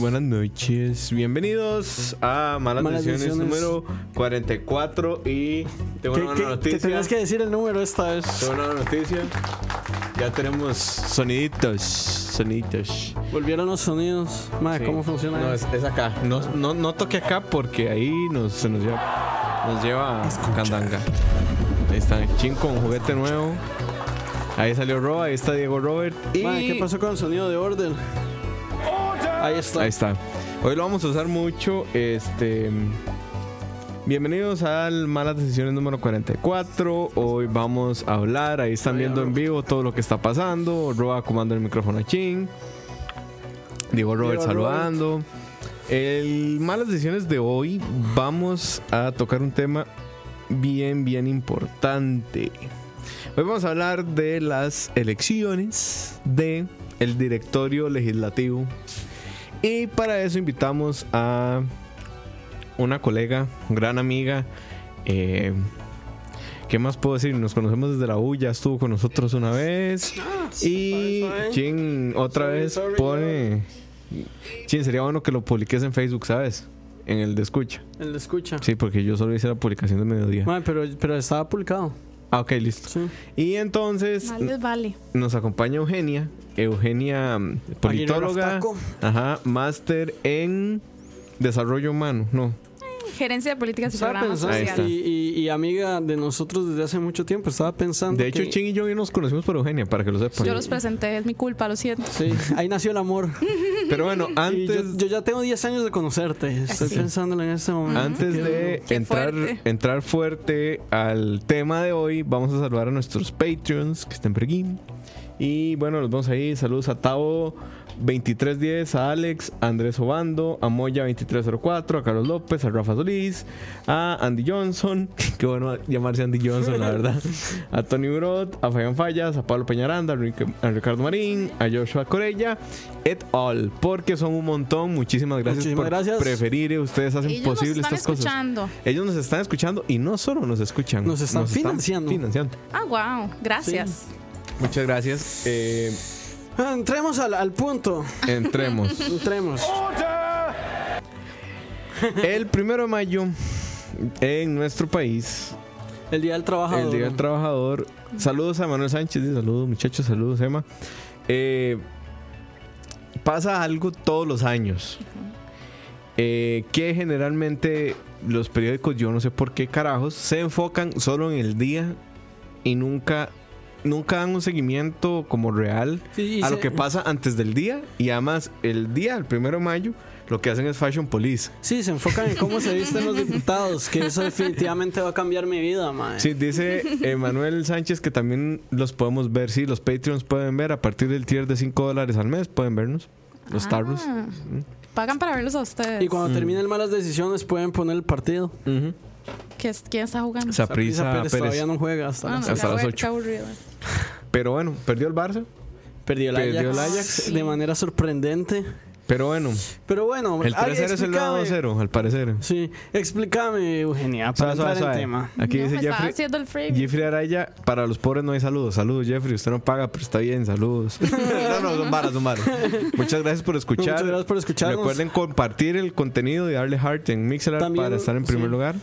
Buenas. Noches. Bienvenidos a Malas, Malas Decisiones Decisiones. número 44 y tengo ¿Qué, una buena noticia. tenías que decir el número esta vez? Tengo una buena noticia. Ya tenemos soniditos, soniditos. Volvieron los sonidos. Madre, Sí. ¿cómo funciona No, eso? es, es acá. No, no, no toque acá porque ahí nos, se nos lleva, nos lleva a Candanga. Ahí está Chin con juguete nuevo. Ahí salió Roa, ahí está Diego Robert. Y Madre, ¿qué pasó con el sonido de orden? Ahí está. Ahí está. Hoy lo vamos a usar mucho. Este. Bienvenidos al Malas Decisiones número 44. Hoy vamos a hablar. Ahí están viendo en vivo todo lo que está pasando. Roa comando el micrófono a Chin. Diego Robert Diego Robert. saludando. El Malas Decisiones de hoy vamos a tocar un tema bien, bien importante. Hoy vamos a hablar de las elecciones de el directorio legislativo y para eso invitamos a una colega, gran amiga. eh, ¿Qué más puedo decir? Nos conocemos desde la U, ya estuvo con nosotros una vez. Y sorry, sorry. Chin otra vez pone. Chin, sería bueno que lo publiques en Facebook, ¿sabes? En el de escucha. El de escucha. Sí, porque yo solo hice la publicación de mediodía. Madre, pero, pero estaba publicado. Ah, ok, listo. Sí. Y entonces vale. nos acompaña Eugenia. Eugenia, mm, politóloga. Ajá, máster en desarrollo humano. No, Gerencia de políticas y programas sociales. y, y- y amiga de nosotros desde hace mucho tiempo, estaba pensando. De hecho, que- Chin y yo nos conocimos por Eugenia, para que lo sepan. Yo los presenté, es mi culpa, lo siento. Sí, ahí nació el amor. Pero bueno, Y yo, antes, yo ya tengo 10 años de conocerte. Estoy Sí. pensándolo en este momento. antes de. Qué entrar, fuerte. entrar fuerte al tema de hoy, vamos a saludar a nuestros Patreons que estén por aquí. Y bueno, los vamos ahí. Saludos a Tavo 2310, a Alex, a Andrés Obando, a Moya 2304, a Carlos López, a Rafa Solís, a Andy Johnson, qué bueno llamarse Andy Johnson, la verdad, a Tony Brot, a Fabián Fallas, a Pablo Peñaranda, a, Ric- a Ricardo Marín, a Joshua Corella, et al, porque son un montón. Muchísimas gracias Muchísimas por gracias. preferir, ustedes hacen Ellos nos posible están estas cosas. Ellos nos están escuchando y no solo nos escuchan, Nos están financiando. financiando. Ah, wow. Gracias. Muchas gracias. Eh, Entremos al, al punto. entremos. Entremos. El primero de mayo en nuestro país, El Día del Trabajador. el Día del Trabajador. Saludos a Manuel Sánchez, y saludos muchachos, saludos Emma. Eh, pasa algo todos los años. eh, que generalmente los periódicos, yo no sé por qué carajos, se enfocan solo en el día y nunca, nunca dan un seguimiento como real Sí, a se- lo que pasa antes del día. Y además, el día, el primero de mayo, lo que hacen es Fashion Police. Sí, se enfocan en cómo se visten los diputados, que eso definitivamente va a cambiar mi vida, mae. Sí, dice Emanuel Sánchez que también los podemos ver. Sí, los Patreons pueden ver a partir del tier de 5 dólares al mes. Pueden vernos. Los Starbucks. Ah, pagan para verlos a ustedes. Y cuando terminen malas decisiones pueden poner el partido. Ujú. ¿Qué ¿Quién está jugando? Saprissa Pérez. todavía no juega hasta Ah, no, las- hasta qué las aburrido, ocho. qué aburrido. Pero bueno, perdió el Barça. Perdió el Perdió Ajax, el Ajax. Sí. de manera sorprendente. Pero bueno, Pero bueno, el 3-0 es el explícame- 2-0, al parecer. Sí, explícame, Eugenia, para suave, entrar en suave. tema. Aquí No, dice Jeffrey. haciendo el frame. Jeffrey Araya, para los pobres no hay saludos. Saludos, Jeffrey. Usted no paga, pero está bien, saludos. no, no, son varas, son varas. Muchas gracias por escuchar. Muchas gracias por escucharnos. Recuerden compartir el contenido y darle heart en Mixer para estar en primer sí. lugar.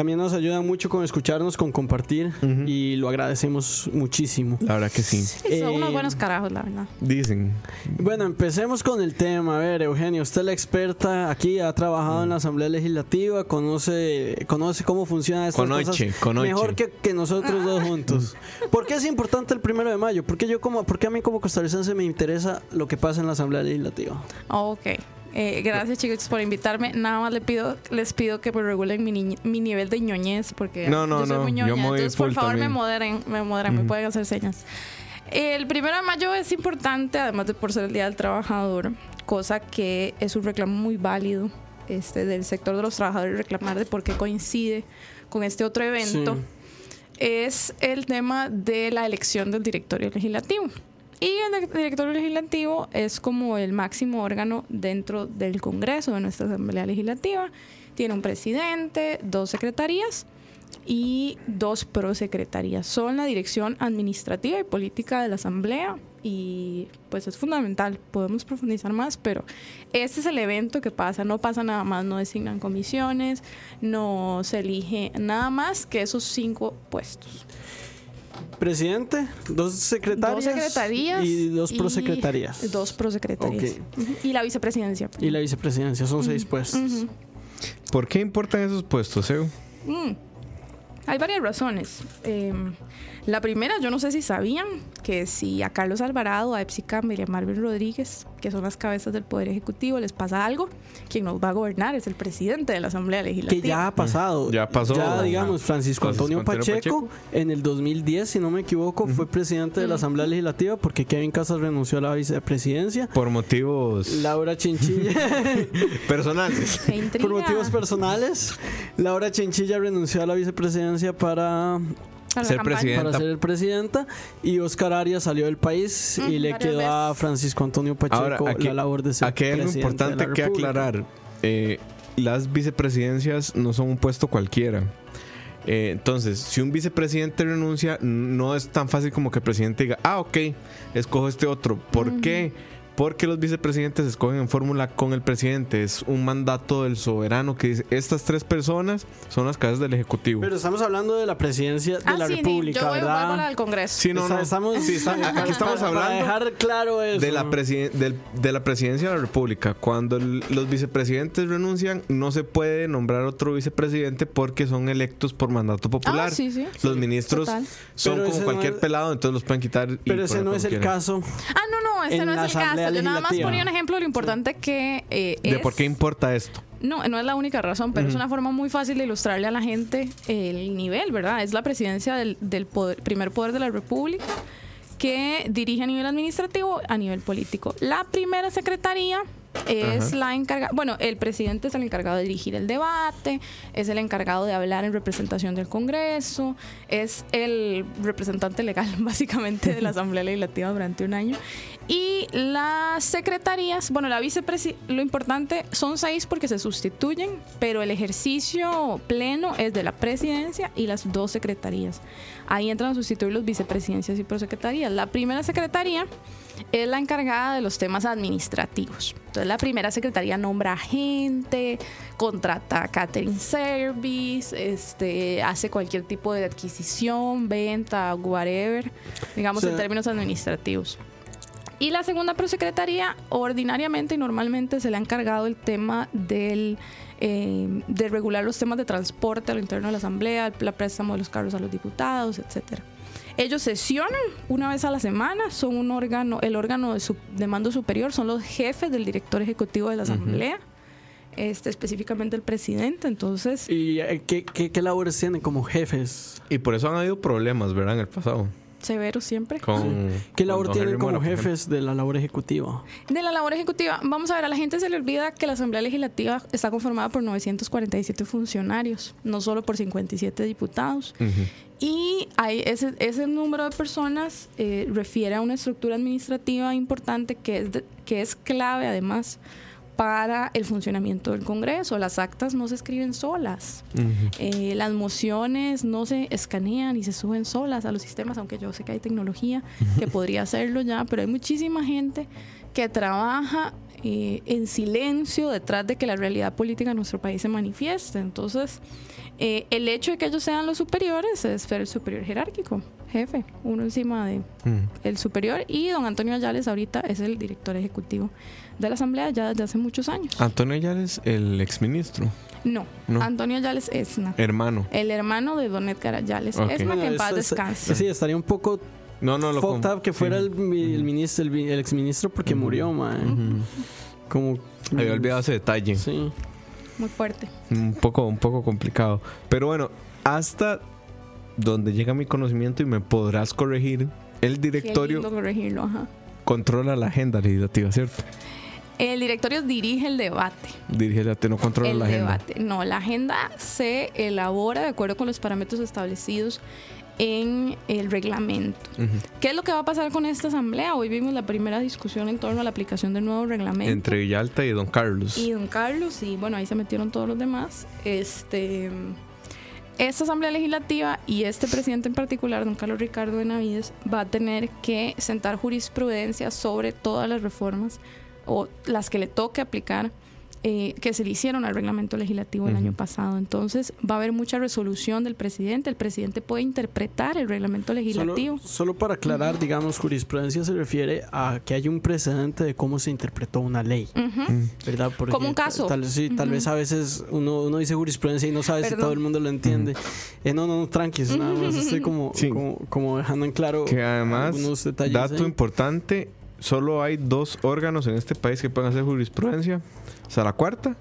También nos ayudan mucho con escucharnos, con compartir y lo agradecemos muchísimo. La verdad que sí. Sí, son Eh, unos buenos carajos, la verdad. Dicen. Bueno, empecemos con el tema. A ver, Eugenio, usted es la experta aquí, ha trabajado en la Asamblea Legislativa, conoce, conoce cómo funciona estas Conoche, cosas conoche. mejor que, que nosotros dos juntos. ¿Por qué es importante el primero de mayo? Porque yo como, porque a mí como costarricense me interesa lo que pasa en la Asamblea Legislativa. Ok. Eh, gracias chicos por invitarme. Nada más les pido, les pido que me regulen mi, mi nivel de ñoñez porque No, no, yo soy no, muy yo ñoña. voy Entonces, por favor, también. me moderen, me moderen, me pueden hacer señas. El primero de mayo es importante, además de por ser el Día del Trabajador, cosa que es un reclamo muy válido este, del sector de los trabajadores reclamar de por qué coincide con este otro evento. Sí. es el tema de la elección del directorio legislativo. Y el directorio legislativo es como el máximo órgano dentro del Congreso, de nuestra Asamblea Legislativa. Tiene un presidente, dos secretarías y dos prosecretarías. Son la dirección administrativa y política de la Asamblea y pues es fundamental. Podemos profundizar más, pero este es el evento que pasa. No pasa nada más, no designan comisiones, no se elige nada más que esos cinco puestos. Presidente, dos secretarias, Dos secretarías y dos prosecretarías. Dos prosecretarías. Y la vicepresidencia. Y la vicepresidencia, son seis puestos. ¿Por qué importan esos puestos, Evo? Mm. Hay varias razones. Eh, la primera, yo no sé si sabían que si a Carlos Alvarado, a Epsi Campbell y a Marvin Rodríguez, que son las cabezas del Poder Ejecutivo, les pasa algo, quien nos va a gobernar es el presidente de la Asamblea Legislativa. Que ya ha pasado. Ya pasó. Ya, digamos, Francisco, Francisco Antonio, Pacheco, Pacheco. en el 2010, si no me equivoco, fue presidente de la Asamblea Legislativa porque Kevin Casas renunció a la vicepresidencia. Por motivos Laura Chinchilla, personales. Por motivos personales, Laura Chinchilla renunció a la vicepresidencia para, Para Ser campaña. presidente. para ser presidenta y Oscar Arias salió del país y le quedó a. Francisco Antonio Pacheco Ahora, aquí, la labor de ser aquí hay algo presidente importante de la que aclarar. Eh, las vicepresidencias no son un puesto cualquiera. Eh, entonces, si un vicepresidente renuncia, no es tan fácil como que el presidente diga, ah, ok, escojo este otro. ¿Por qué? Porque los vicepresidentes escogen en fórmula con el presidente. Es un mandato del soberano que dice, estas tres personas son las cabezas del Ejecutivo. Pero estamos hablando de la presidencia de Ah, la sí, República, yo voy, ¿verdad? vuelvo a la del Congreso. sí, no, no. Estamos, Sí, está- para- aquí estamos hablando Para dejar claro eso. de la, presiden- del- de la presidencia de la República. Cuando el- los vicepresidentes renuncian, no se puede nombrar otro vicepresidente porque son electos por mandato popular. Ah, sí, sí. Los ministros total. son Pero como no cualquier es- pelado, entonces los pueden quitar. y Pero ese no es el quieran. caso. Ah, no, no, ese En no es el caso. Yo nada más ponía un ejemplo de lo importante que eh, De por qué importa esto. No, no es la única razón, pero es una forma muy fácil de ilustrarle a la gente el nivel, ¿verdad? Es la presidencia del, del poder- primer poder de la República que dirige a nivel administrativo, a nivel político. La primera secretaría es Ajá. la encargada, bueno, el presidente es el encargado de dirigir el debate, es el encargado de hablar en representación del Congreso, es el representante legal básicamente de la Asamblea Legislativa durante un año. Y las secretarías, bueno, la vicepresidencia, lo importante son seis porque se sustituyen, pero el ejercicio pleno es de la presidencia y las dos secretarías. Ahí entran a sustituir los vicepresidencias y prosecretarías. La primera secretaría es la encargada de los temas administrativos. Entonces, la primera secretaría nombra gente, contrata catering service, este, hace cualquier tipo de adquisición, venta, whatever, digamos O sea- en términos administrativos. Y la segunda prosecretaría, ordinariamente y normalmente se le ha encargado el tema del, eh, de regular los temas de transporte a lo interno de la Asamblea, el la préstamo de los carros a los diputados, etcétera. Ellos sesionan una vez a la semana, son un órgano, el órgano de, su- de mando superior, son los jefes del director ejecutivo de la Asamblea, este, específicamente el presidente. Entonces, ¿Y eh, qué, qué, qué labores tienen como jefes? Y por eso han habido problemas, ¿verdad? En el pasado. Severo siempre. Con, ¿Qué labor tienen como Mora, jefes de la labor ejecutiva? De la labor ejecutiva, vamos a ver, a la gente se le olvida que la Asamblea Legislativa está conformada por 947 funcionarios, no solo por 57 diputados. Ujú. Y hay ese, ese número de personas eh, refiere a una estructura administrativa importante que es, de- que es clave además para el funcionamiento del Congreso. Las actas no se escriben solas. Eh, las mociones no se escanean y se suben solas a los sistemas, aunque yo sé que hay tecnología que podría hacerlo ya, pero hay muchísima gente que trabaja eh, en silencio detrás de que la realidad política en nuestro país se manifieste. Entonces, eh, el hecho de que ellos sean los superiores es ser el superior jerárquico, jefe, uno encima de Mm. el superior. Y don Antonio Ayales ahorita es el director ejecutivo de la Asamblea ya desde hace muchos años. Antonio Ayales, el exministro, No, No. Antonio Ayales Esna. hermano. El hermano de Don Edgar Ayales. Ok. Esna que en paz descanse. Sí, estaría un poco No, no lo fucked up que fuera sí. el, mi- el ministro, el, el exministro porque murió, man. Ujú. Como. Había olvidado ese detalle. Sí. Muy fuerte. Un poco, un poco complicado. Pero bueno, hasta donde llega mi conocimiento y me podrás corregir, el directorio corregirlo, ajá. controla la agenda legislativa, ¿cierto? El directorio dirige el debate. Dirige la no controla el la agenda. debate. No, la agenda se elabora de acuerdo con los parámetros establecidos en el reglamento. ¿Qué es lo que va a pasar con esta asamblea? Hoy vimos la primera discusión en torno a la aplicación del nuevo reglamento. Entre Villalta y Don Carlos. y don Carlos y bueno ahí se metieron todos los demás este esta asamblea legislativa y este presidente en particular don Carlos Ricardo Benavides va a tener que sentar jurisprudencia sobre todas las reformas o las que le toque aplicar eh, que se le hicieron al reglamento legislativo el año pasado. Entonces va a haber mucha resolución del presidente. El presidente puede interpretar el reglamento Solo, legislativo. solo para aclarar, digamos, jurisprudencia se refiere a que hay un precedente de cómo se interpretó una ley. ¿verdad? Porque Como un caso. Tal, sí, tal vez a veces uno, uno dice jurisprudencia y no sabe si todo el mundo lo entiende. Eh, no, no, no, tranquis, nada más estoy como, Sí. como, como dejando en claro Que además, algunos detalles. dato ahí. importante, solo hay dos órganos en este país que pueden hacer jurisprudencia. O sea, la cuarta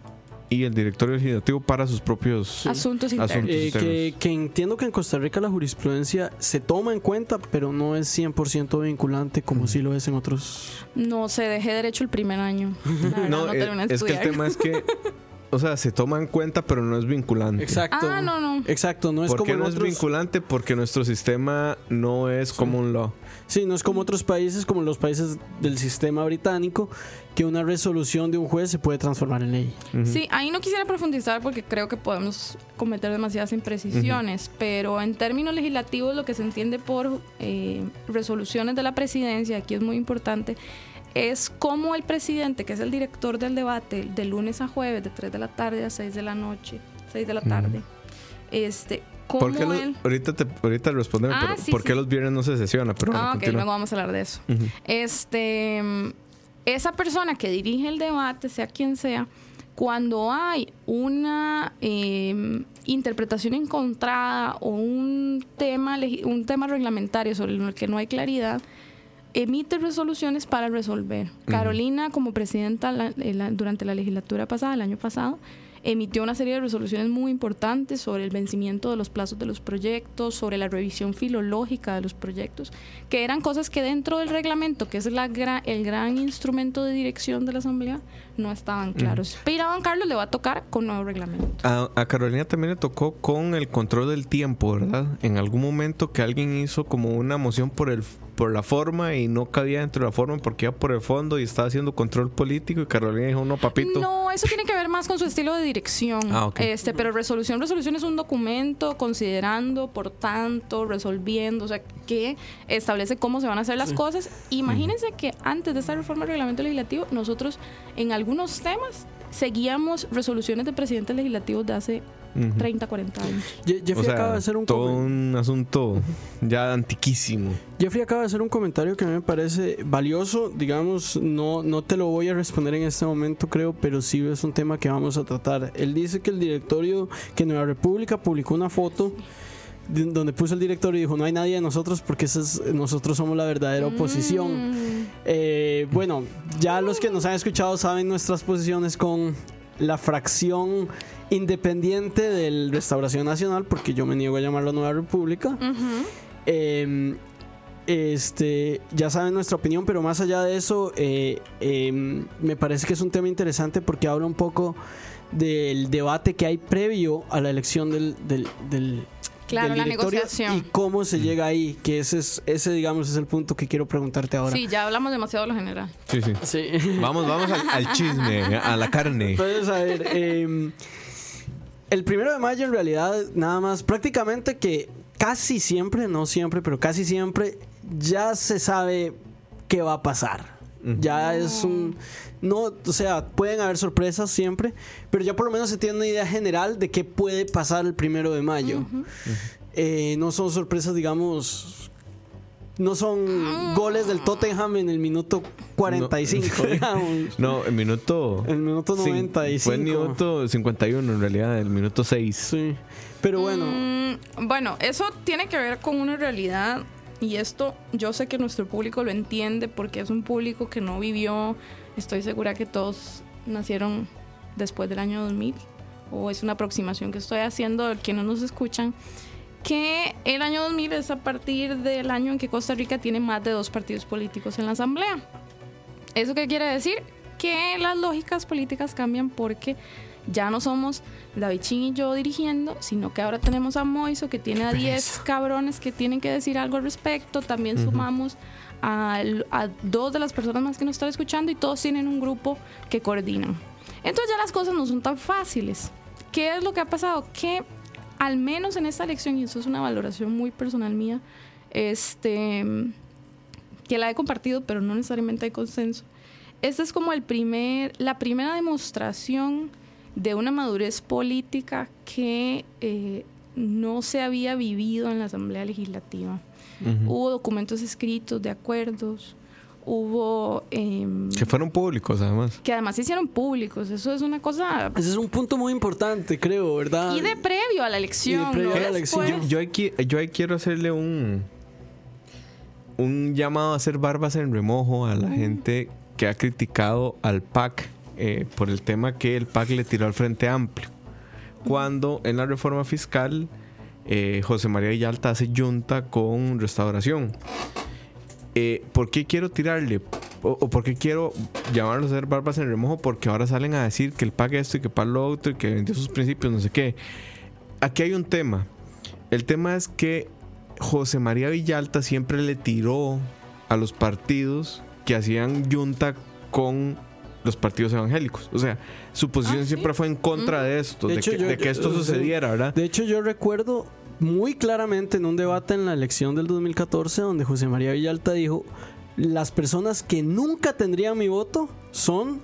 y el directorio legislativo para sus propios... Asuntos internos. Asuntos. Eh, internos. que, que entiendo que en Costa Rica la jurisprudencia se toma en cuenta, pero no es 100% vinculante como sí lo es en otros. No sé, dejé derecho el primer año. La verdad, No, no, eh, terminé de es que el tema es que, o sea, se toma en cuenta, pero no es vinculante. Exacto. Ah, no, no. Exacto, no es ¿Por como qué no es vinculante? Porque nuestro sistema no es common law. Sí, no es como otros países, como los países del sistema británico, que una resolución de un juez se puede transformar en ley. Sí, ahí no quisiera profundizar porque creo que podemos cometer demasiadas imprecisiones, pero en términos legislativos lo que se entiende por eh, resoluciones de la presidencia, aquí es muy importante, es cómo el presidente, que es el director del debate, de lunes a jueves, de 3 de la tarde a 6 de la noche, 6 de la tarde, este, cómo ¿Por qué los- él... ahorita, te, ahorita respondeme, Ah, pero sí, ¿por sí. qué los viernes no se sesiona? Pero bueno, Ah, ok, continúa. luego vamos a hablar de eso. Este, esa persona que dirige el debate, sea quien sea, cuando hay una eh, interpretación encontrada o un tema, un tema reglamentario sobre el que no hay claridad, emite resoluciones para resolver. Carolina, como presidenta la- eh, la- durante la legislatura pasada, el año pasado, emitió una serie de resoluciones muy importantes sobre el vencimiento de los plazos de los proyectos, sobre la revisión filológica de los proyectos, que eran cosas que dentro del reglamento, que es la gra- el gran instrumento de dirección de la Asamblea, no estaban claros. Pero a don Carlos le va a tocar con nuevo reglamento. A, a Carolina también le tocó con el control del tiempo, ¿verdad? En algún momento que alguien hizo como una moción por el por la forma y no cabía dentro de la forma porque iba por el fondo y estaba haciendo control político y Carolina dijo, no, papito. No, eso tiene que ver más con su estilo de dirección. Ah. Este, pero resolución, resolución es un documento considerando, por tanto, resolviendo, o sea, que establece cómo se van a hacer las cosas. Imagínense que antes de esta reforma del reglamento legislativo, nosotros en algunos temas seguíamos resoluciones de presidentes legislativos de hace Ujú. 30, 40 años. Je- Jeffrey O sea, acaba de hacer un todo un asunto ya antiquísimo. Jeffrey acaba de hacer un comentario que a mí me parece valioso, digamos, no, no te lo voy a responder en este momento creo, pero sí es un tema que vamos a tratar. Él dice que el directorio, que Nueva República publicó una foto de- donde puso el directorio y dijo, no hay nadie de nosotros porque es- nosotros somos la verdadera oposición. Mm. Eh, bueno, ya los que nos han escuchado saben nuestras posiciones con la fracción independiente del Restauración Nacional, porque yo me niego a llamarlo Nueva República. Eh, este, ya saben nuestra opinión, pero más allá de eso, eh, eh, me parece que es un tema interesante porque habla un poco del debate que hay previo a la elección del, del, del- Claro, del la negociación. y cómo se llega ahí, que ese, es, ese digamos es el punto que quiero preguntarte ahora. Sí, ya hablamos demasiado de lo general. Sí, sí. Sí. Vamos, vamos al, al chisme, a la carne. Entonces, a ver, eh, el primero de mayo en realidad nada más, prácticamente que casi siempre, no siempre, pero casi siempre ya se sabe qué va a pasar. Ya es un. No, o sea, pueden haber sorpresas siempre, pero ya por lo menos se tiene una idea general de qué puede pasar el primero de mayo. Eh, no son sorpresas, digamos. No son goles del Tottenham en el minuto 45, digamos. No, el minuto. El minuto cin- 95. Fue el minuto 51 en realidad, el minuto 6. Sí. Pero bueno, Mm, bueno, eso tiene que ver con una realidad y esto yo sé que nuestro público lo entiende porque es un público que no vivió, estoy segura que todos nacieron después del año 2000 o es una aproximación que estoy haciendo de quienes nos escuchan, que el año 2000 es a partir del año en que Costa Rica tiene más de dos partidos políticos en la asamblea. ¿Eso qué quiere decir? Que las lógicas políticas cambian porque ya no somos David Chin y yo dirigiendo, sino que ahora tenemos a Moiso que tiene a 10 cabrones que tienen que decir algo al respecto. También sumamos a, a dos de las personas más que nos están escuchando y todos tienen un grupo que coordinan. Entonces ya las cosas no son tan fáciles. ¿Qué es lo que ha pasado? Que al menos en esta elección, y eso es una valoración muy personal mía, este, que la he compartido, pero no necesariamente hay consenso. Esta es como el primer, la primera demostración de una madurez política que eh, no se había vivido en la Asamblea Legislativa. Hubo documentos escritos de acuerdos, hubo... em, Que fueron públicos, además. que además se hicieron públicos. Eso es una cosa... ese es un punto muy importante, creo, ¿verdad? Y de previo a la elección. previo no a la elección. Yo ahí, qui- yo ahí quiero hacerle un un llamado a hacer barbas en remojo a la gente que ha criticado al PAC eh, por el tema que el PAC le tiró al Frente Amplio. Cuando en la reforma fiscal eh, José María Villalta hace junta con restauración. Eh, ¿Por qué quiero tirarle? O, o por qué quiero llamarlos a hacer barbas en remojo? Porque ahora salen a decir que el PAC esto y que el PAC lo otro y que vendió sus principios, no sé qué. Aquí hay un tema. El tema es que José María Villalta siempre le tiró a los partidos que hacían junta con los partidos evangélicos. O sea, su posición Ah, ¿sí? siempre fue en contra de esto, de, De hecho, que, yo- de que esto yo- sucediera, ¿verdad? De hecho, yo recuerdo muy claramente en un debate en la elección del 2014 donde José María Villalta dijo, las personas que nunca tendrían mi voto son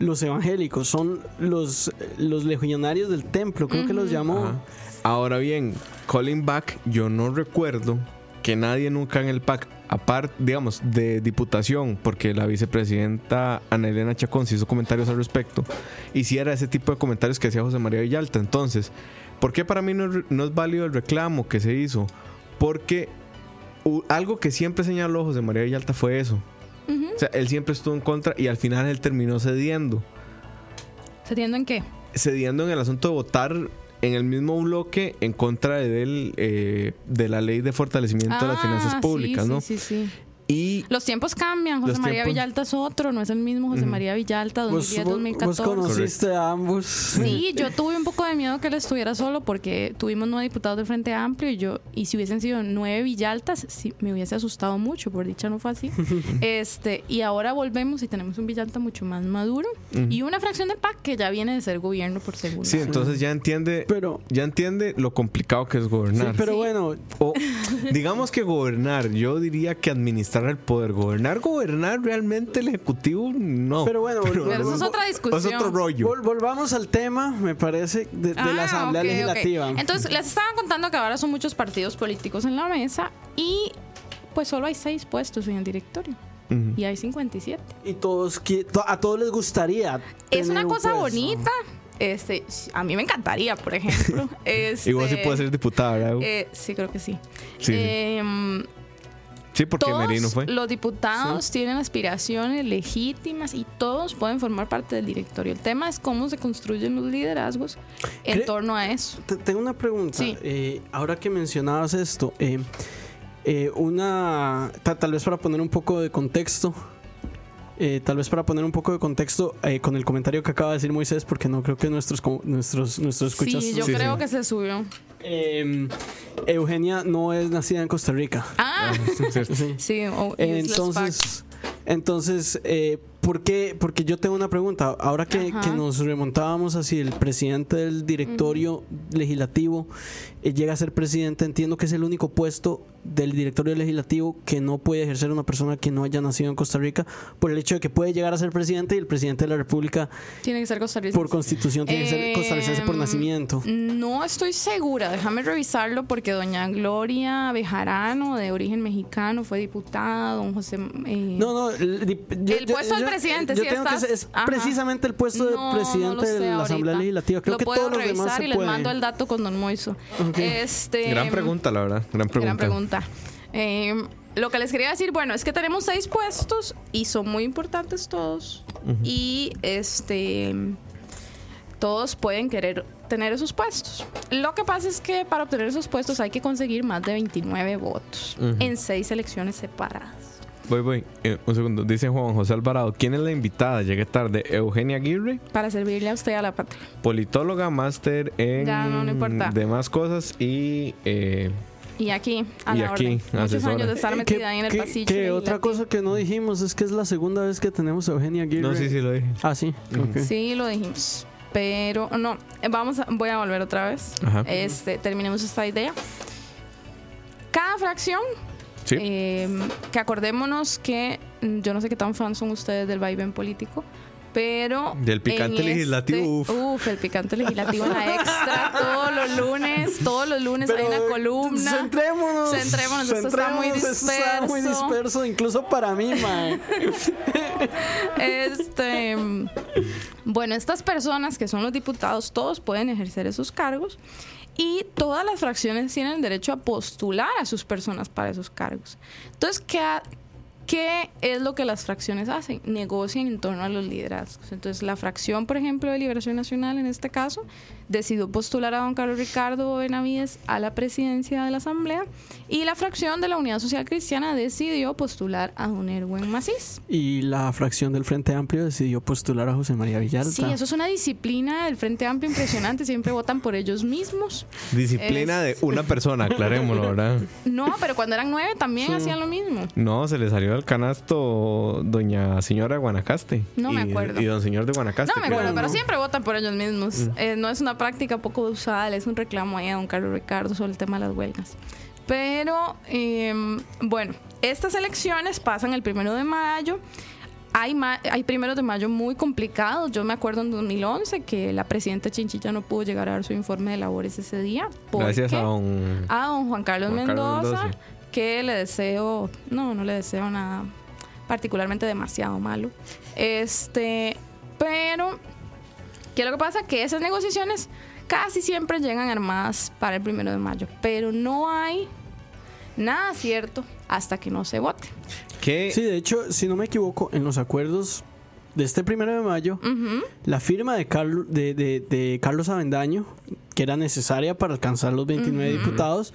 los evangélicos, son los, los legionarios del templo, creo que los llamó. Ajá. Ahora bien, calling back, yo no recuerdo que nadie nunca en el PAC, aparte, digamos, de diputación, porque la vicepresidenta Ana Elena Chacón se hizo comentarios al respecto, hiciera ese tipo de comentarios que hacía José María Villalta. Entonces, ¿por qué para mí no es, no es válido el reclamo que se hizo? Porque algo que siempre señaló José María Villalta fue eso. O sea, él siempre estuvo en contra y al final él terminó cediendo. ¿Cediendo en qué? cediendo en el asunto de votar en el mismo bloque en contra de, él, eh, de la ley de fortalecimiento de las finanzas Ah, públicas, sí, ¿no? Sí, sí, sí. Y Los tiempos cambian. José María tiempos- Villalta es otro, no es el mismo José. María Villalta Vos, vos- 2010-2014. vos conociste a ambos. Sí, yo tuve un poco de miedo que él estuviera solo porque tuvimos nueve diputados del Frente Amplio y yo, y si hubiesen sido nueve Villaltas, sí, me hubiese asustado mucho, por dicha no fue así. este, y ahora volvemos y tenemos un Villalta mucho más maduro y una fracción del PAC que ya viene de ser gobierno por segunda. sí, entonces ya entiende, Pero, ya entiende lo complicado que es sí, gobernar. pero Sí. bueno, O digamos que gobernar, yo diría que administrar el poder. Gobernar, gobernar realmente el ejecutivo, no. Pero bueno, Pero eso es otra es discusión. otro rollo. vol- volvamos al tema, me parece, de, de la Ah, Asamblea. Legislativa. Entonces, les estaba contando que ahora son muchos partidos políticos en la mesa y pues solo hay seis puestos en el directorio y hay 57. Y todos, a todos les gustaría. Es una un cosa bonita. Este, a mí me encantaría, por ejemplo. Este, Igual sí puede ser diputada, ¿verdad? eh, sí, creo que sí. Sí, sí. Sí, porque todos Merino fue. los diputados tienen aspiraciones legítimas y todos pueden formar parte del directorio. El tema es cómo se construyen los liderazgos en Cre- torno a eso. Te- Tengo una pregunta. Sí. Eh, ahora que mencionabas esto, eh, eh, una ta- tal vez para poner un poco de contexto, eh, tal vez para poner un poco de contexto eh, con el comentario que acaba de decir Moisés, porque no creo que nuestros nuestros nuestros escuchas. Sí, yo Sí, creo sí. que se subió. Eh, Eugenia no es nacida en Costa Rica. Ah, Sí. sí. fact. Entonces, entonces ¿Por qué? Porque yo tengo una pregunta. Ahora que, nos remontábamos hacia el presidente del directorio legislativo, eh, llega a ser presidente, entiendo que es el único puesto del directorio legislativo que no puede ejercer una persona que no haya nacido en Costa Rica, por el hecho de que puede llegar a ser presidente y el presidente de la República, Tiene que ser costarricense. por constitución, tiene que ser costarricense por Em, nacimiento. No estoy segura, déjame revisarlo porque doña Gloria Bejarano, de origen mexicano, fue diputada, don José... eh, No, no, el, di- yo- El yo- puesto del presidente, yo sí tengo estás- es ajá. precisamente el puesto no, de no presidente de la Asamblea. Legislativa. Creo lo que puedo todos los demás revisar se y les pueden. mando el dato con don Moiso. Este, Gran pregunta, la verdad. Gran pregunta. Gran pregunta. Eh, lo que les quería decir, bueno, es que tenemos seis puestos y son muy importantes todos. Y este todos pueden querer tener esos puestos. Lo que pasa es que para obtener esos puestos hay que conseguir más de 29 votos en seis elecciones separadas. Voy, voy. Eh, un segundo. Dice Juan José Alvarado. ¿Quién es la invitada? Llegué tarde. Eugenia Aguirre, Para servirle a usted y a la patria. politóloga, máster en Ya, no, no importa. demás cosas y eh, Y aquí, a Y la aquí, orden. Muchos asesora. años de estar Eh, metida ahí en el pasillo. que otra cosa que no dijimos es que es la segunda vez que tenemos a Eugenia Aguirre. no sé si lo dije. Ah, sí. Sí, lo dijimos. Pero no, eh, vamos a, voy a volver otra vez. Ajá. Este, terminemos esta idea. Cada fracción, Sí. eh, que acordémonos que mm, yo no sé qué tan fans son ustedes del vaivén político, pero Del picante en legislativo, este- uf. uf, el picante legislativo en la extra todos los lunes, todos los lunes hay una columna. Centrémonos. Centrémonos, esto está muy esto está muy disperso. disperso, incluso para mí, mae. Este, bueno, estas personas que son los diputados, todos pueden ejercer esos cargos y todas las fracciones tienen derecho a postular a sus personas para esos cargos. Entonces, ¿qué, ha- qué es lo que las fracciones hacen? Negocian en torno a los liderazgos. Entonces, la fracción, por ejemplo, de Liberación Nacional, en este caso, decidió postular a don Carlos Ricardo Benavides a la presidencia de la Asamblea y la fracción de la Unidad Social Cristiana decidió postular a don Erwin Macís. Y la fracción del Frente Amplio decidió postular a José María Villalta. Sí, eso es una disciplina del Frente Amplio impresionante. Siempre votan por ellos mismos. Disciplina Es- de una persona, aclarémoslo, ¿verdad? No, pero cuando eran nueve también Sí. hacían lo mismo. No, se le salió al canasto doña señora de Guanacaste. No me Y- acuerdo. Y don señor de Guanacaste. No me acuerdo, no. pero siempre votan por ellos mismos. Mm. Eh, no es una práctica poco usada, es un reclamo ahí a don Carlos Ricardo sobre el tema de las huelgas. Pero, eh, bueno, estas elecciones pasan el primero de mayo. Hay, ma- hay primeros de mayo muy complicados. Yo me acuerdo en 2011 que la presidenta Chinchilla no pudo llegar a dar su informe de labores ese día. Gracias a don. a don Juan Carlos, Juan Carlos Mendoza, Mendoza. que le deseo, no, no le deseo nada particularmente demasiado malo. Este, pero, ¿qué es lo que pasa? Que esas negociaciones casi siempre llegan armadas para el primero de mayo, pero no hay nada cierto hasta que no se vote. ¿Qué? Sí, de hecho, si no me equivoco, en los acuerdos de este primero de mayo, Ujú. la firma de, Carlos de, de- de Carlos Avendaño, que era necesaria para alcanzar los 29 diputados,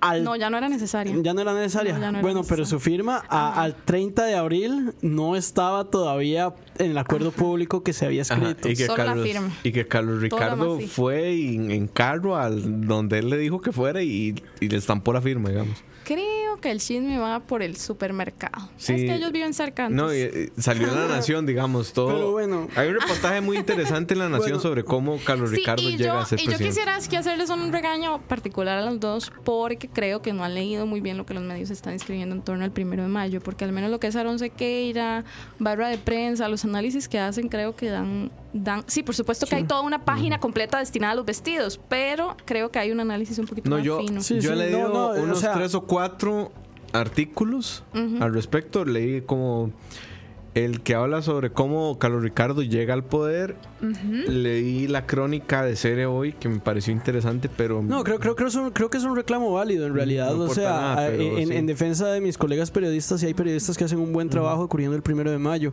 al No, ya no era necesario. Ya no era necesaria. No, ya no era bueno, pero necesaria. su firma a- al 30 de abril no estaba todavía en el acuerdo público que se había escrito. y, que Solo la Carlos, firma. y que Carlos Ricardo fue en, en carro al donde él le dijo que fuera y, y le estampó la firma, digamos. Que el chisme va por el supermercado. Sí. Es que ellos viven cerca. No, y, entonces- eh, salió en La Nación, digamos, todo. Pero bueno. Hay un reportaje muy interesante en La Nación Bueno. sobre cómo Carlos Sí, Ricardo llega yo, a ser y yo presidente. quisiera es que hacerles un regaño particular a los dos porque creo que no han leído muy bien lo que los medios están escribiendo en torno al primero de mayo, porque al menos lo que es Aaron Sequeira, barra de prensa, los análisis que hacen creo que dan, dan sí, por supuesto que hay toda una página completa destinada a los vestidos, pero creo que hay un análisis un poquito No, más yo, fino. Sí, yo he leído no, no, o unos sea- tres o cuatro artículos al respecto. Leí como el que habla sobre cómo Carlos Ricardo llega al poder. Leí la crónica de Cere hoy que me pareció interesante, pero No, creo, creo, creo, es un- creo que es un reclamo válido en realidad. no o sea, nada, a- pero en, sí. en defensa de mis colegas periodistas, y hay periodistas que hacen un buen trabajo cubriendo el primero de mayo.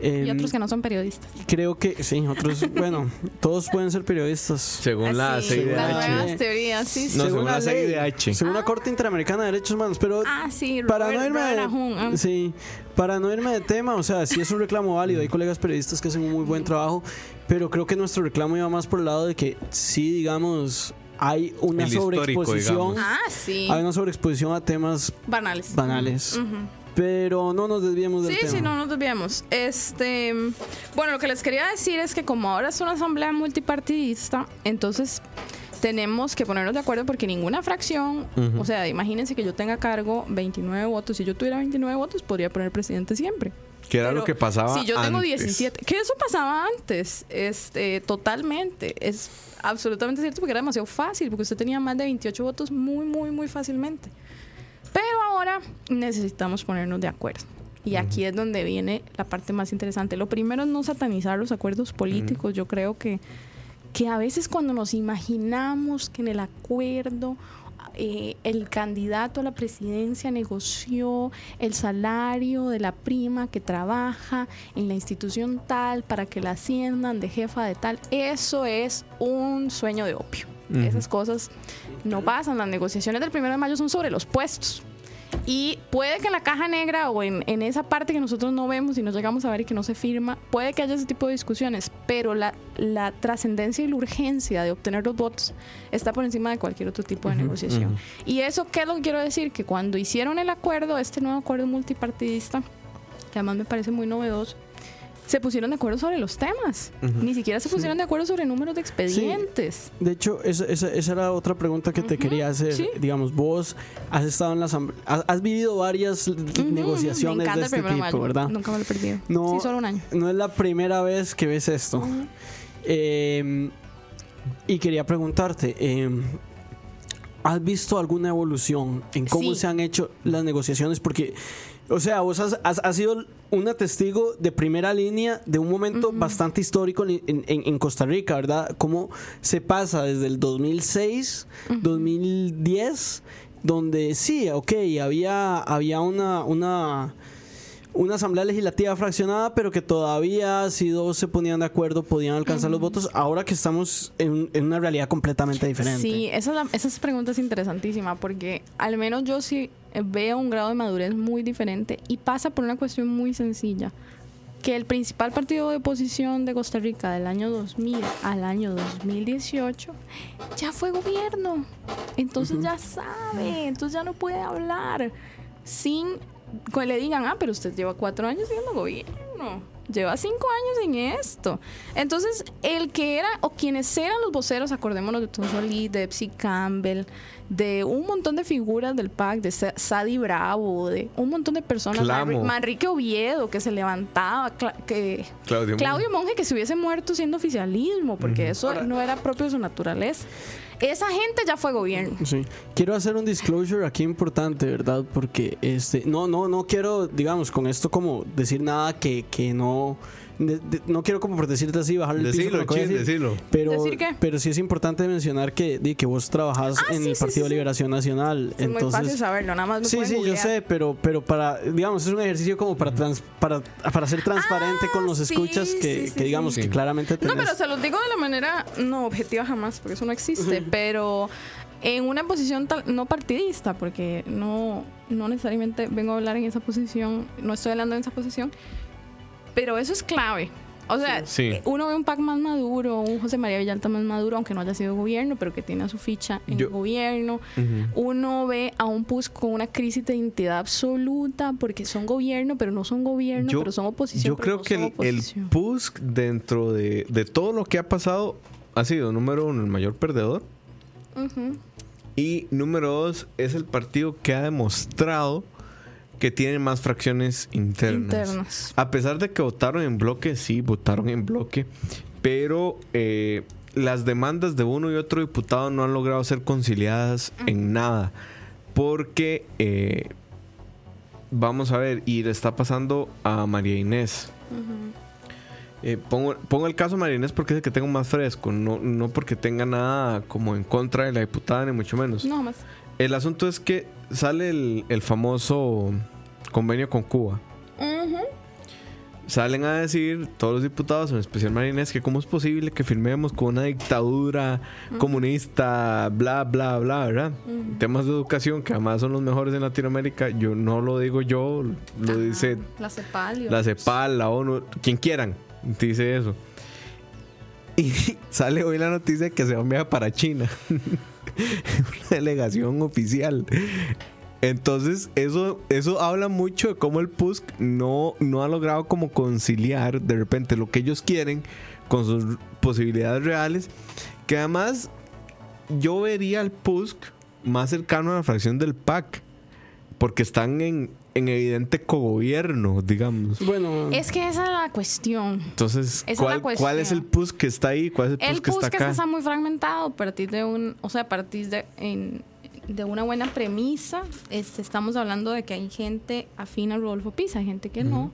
y otros que no son periodistas. Creo que, sí, otros, bueno, todos pueden ser periodistas. según la Así, las CIDH. nuevas teorías, sí, sí. No, Según según la ley. CIDH. Según la Corte Interamericana de Derechos Humanos, pero Ah, sí, para Robert- no irme Robert ah. sí, para no irme de tema, o sea, sí es un reclamo válido, hay colegas periodistas que hacen un muy buen trabajo, pero creo que nuestro reclamo iba más por el lado de que sí, digamos, hay una sobreexposición. Ah, sí. hay una sobreexposición a temas Banales. banales. Pero no nos desviemos del Sí, tema. sí, no nos desviemos. Este, bueno, lo que les quería decir es que como ahora es una asamblea multipartidista, entonces tenemos que ponernos de acuerdo porque ninguna fracción, o sea, imagínense que yo tenga a cargo 29 votos. Si yo tuviera 29 votos, podría poner presidente siempre. Que era Pero lo que pasaba Si yo tengo antes. 17, que eso pasaba antes, este, totalmente. Es absolutamente cierto porque era demasiado fácil, porque usted tenía más de 28 votos muy, muy, muy fácilmente. Pero ahora necesitamos ponernos de acuerdo. Y aquí es donde viene la parte más interesante. Lo primero es no satanizar los acuerdos políticos. Yo creo que, que a veces cuando nos imaginamos que en el acuerdo eh, el candidato a la presidencia negoció el salario de la prima que trabaja en la institución tal para que la asciendan de jefa de tal, eso es un sueño de opio. Esas cosas no pasan. Las negociaciones del primero de mayo son sobre los puestos. Y puede que en la caja negra o en, en esa parte que nosotros no vemos y no llegamos a ver y que no se firma, puede que haya ese tipo de discusiones, pero la, la trascendencia y la urgencia de obtener los votos está por encima de cualquier otro tipo de negociación. Y eso, ¿qué es lo que quiero decir? Que cuando hicieron el acuerdo, este nuevo acuerdo multipartidista, que además me parece muy novedoso, se pusieron de acuerdo sobre los temas. Ni siquiera se pusieron de acuerdo sobre números de expedientes. De hecho, esa, esa- esa era otra pregunta que te quería hacer. sí. Digamos, vos has estado en la asamblea, has, has vivido varias negociaciones de este tipo, mayo. ¿verdad? Nunca me lo he perdido. No, sí, solo un año. no es la primera vez que ves esto. Eh, y quería preguntarte, eh, ¿has visto alguna evolución en cómo se han hecho las negociaciones? Porque, o sea, vos has, has- has sido una testigo de primera línea de un momento bastante histórico en, en- en Costa Rica, ¿verdad? Cómo se pasa desde el 2006, 2010, donde sí, ok, había, había una... una una asamblea legislativa fraccionada, pero que todavía si dos se ponían de acuerdo podían alcanzar los votos, ahora que estamos en, en una realidad completamente diferente. Sí, esa, es la- esa pregunta es interesantísima porque al menos yo sí veo un grado de madurez muy diferente y pasa por una cuestión muy sencilla. Que el principal partido de oposición de Costa Rica del año 2000 al año 2018 ya fue gobierno. Entonces ya sabe, entonces ya no puede hablar sin que le digan, ah, pero usted lleva cuatro años siendo gobierno, lleva cinco años en esto. Entonces, el que era, o quienes eran los voceros, acordémonos de Tom Solís, de Epsi Campbell, de un montón de figuras del PAC, de Sa- Sadi Bravo, de un montón de personas, Clamo. Manri- Manrique Oviedo, que se levantaba, Cla- que Claudio Claudio Monge que se hubiese muerto siendo oficialismo, porque eso no era propio de su naturaleza. Esa gente ya fue gobierno. Sí. Quiero hacer un disclosure aquí importante, ¿verdad? Porque este no no no quiero, digamos, con esto como decir nada que, que no de- de- no quiero como por decirte así bajarle el piso Decilo, a chin, decir. decilo. Pero, ¿Decir qué? pero sí es importante mencionar que, di, que vos trabajás Ah, en sí, el Partido sí, de sí. Liberación Nacional. Es muy fácil entonces, saberlo, nada más lo Sí, sí, yo googlear. sé, pero, pero para, digamos, es un ejercicio como para, trans- para, para ser transparente Ah, con los sí, escuchas que, sí, sí, que digamos sí. que claramente No, tenés. pero se los digo de la manera no objetiva jamás, porque eso no existe, pero en una posición tal- no partidista, porque no, no necesariamente vengo a hablar en esa posición, no estoy hablando en esa posición, pero eso es clave. O sea, Sí. uno ve un PAC más maduro, un José María Villalta más maduro, aunque no haya sido gobierno, pero que tiene a su ficha en Yo- el gobierno. Uno ve a un PUS con una crisis de identidad absoluta, porque son gobierno, pero no son gobierno, pero son oposición. Yo creo no que el, el. PUSC dentro de, de todo lo que ha pasado ha sido número uno el mayor perdedor y número dos es el partido que ha demostrado que tiene más fracciones internas. Internas. A pesar de que votaron en bloque, sí, votaron en bloque, pero eh, las demandas de uno y otro diputado no han logrado ser conciliadas en nada. Porque, eh, vamos a ver, y le está pasando a María Inés. Eh, pongo, pongo el caso de María Inés porque es el que tengo más fresco, no, no porque tenga nada como en contra de la diputada, ni mucho menos. No más. El asunto es que sale el, el famoso convenio con Cuba. Salen a decir todos los diputados, en especial María Inés, que cómo es posible que firmemos con una dictadura comunista, bla, bla, bla, ¿verdad? Temas de educación, que además son los mejores en Latinoamérica, yo no lo digo yo, lo Ajá. dice La CEPAL. la otros. CEPAL, la ONU, quien quieran, dice eso. Y sale hoy la noticia que se va a para China. Una delegación oficial. Entonces, eso, eso habla mucho de cómo el PUSC no, no ha logrado como conciliar de repente lo que ellos quieren con sus posibilidades reales. Que además yo vería al PUSC más cercano a la fracción del PAC. Porque están en, en evidente cogobierno, digamos. Bueno, Es que esa es la cuestión. Entonces, Esa es la ¿cuál, cuál es el. PUSC que está ahí? ¿Cuál es el El PUSC que PUS está que acá? está muy fragmentado a partir de un, o sea, a partir de, en- de una buena premisa. Este, estamos hablando de que hay gente afín a Rodolfo Pisa, hay gente que no.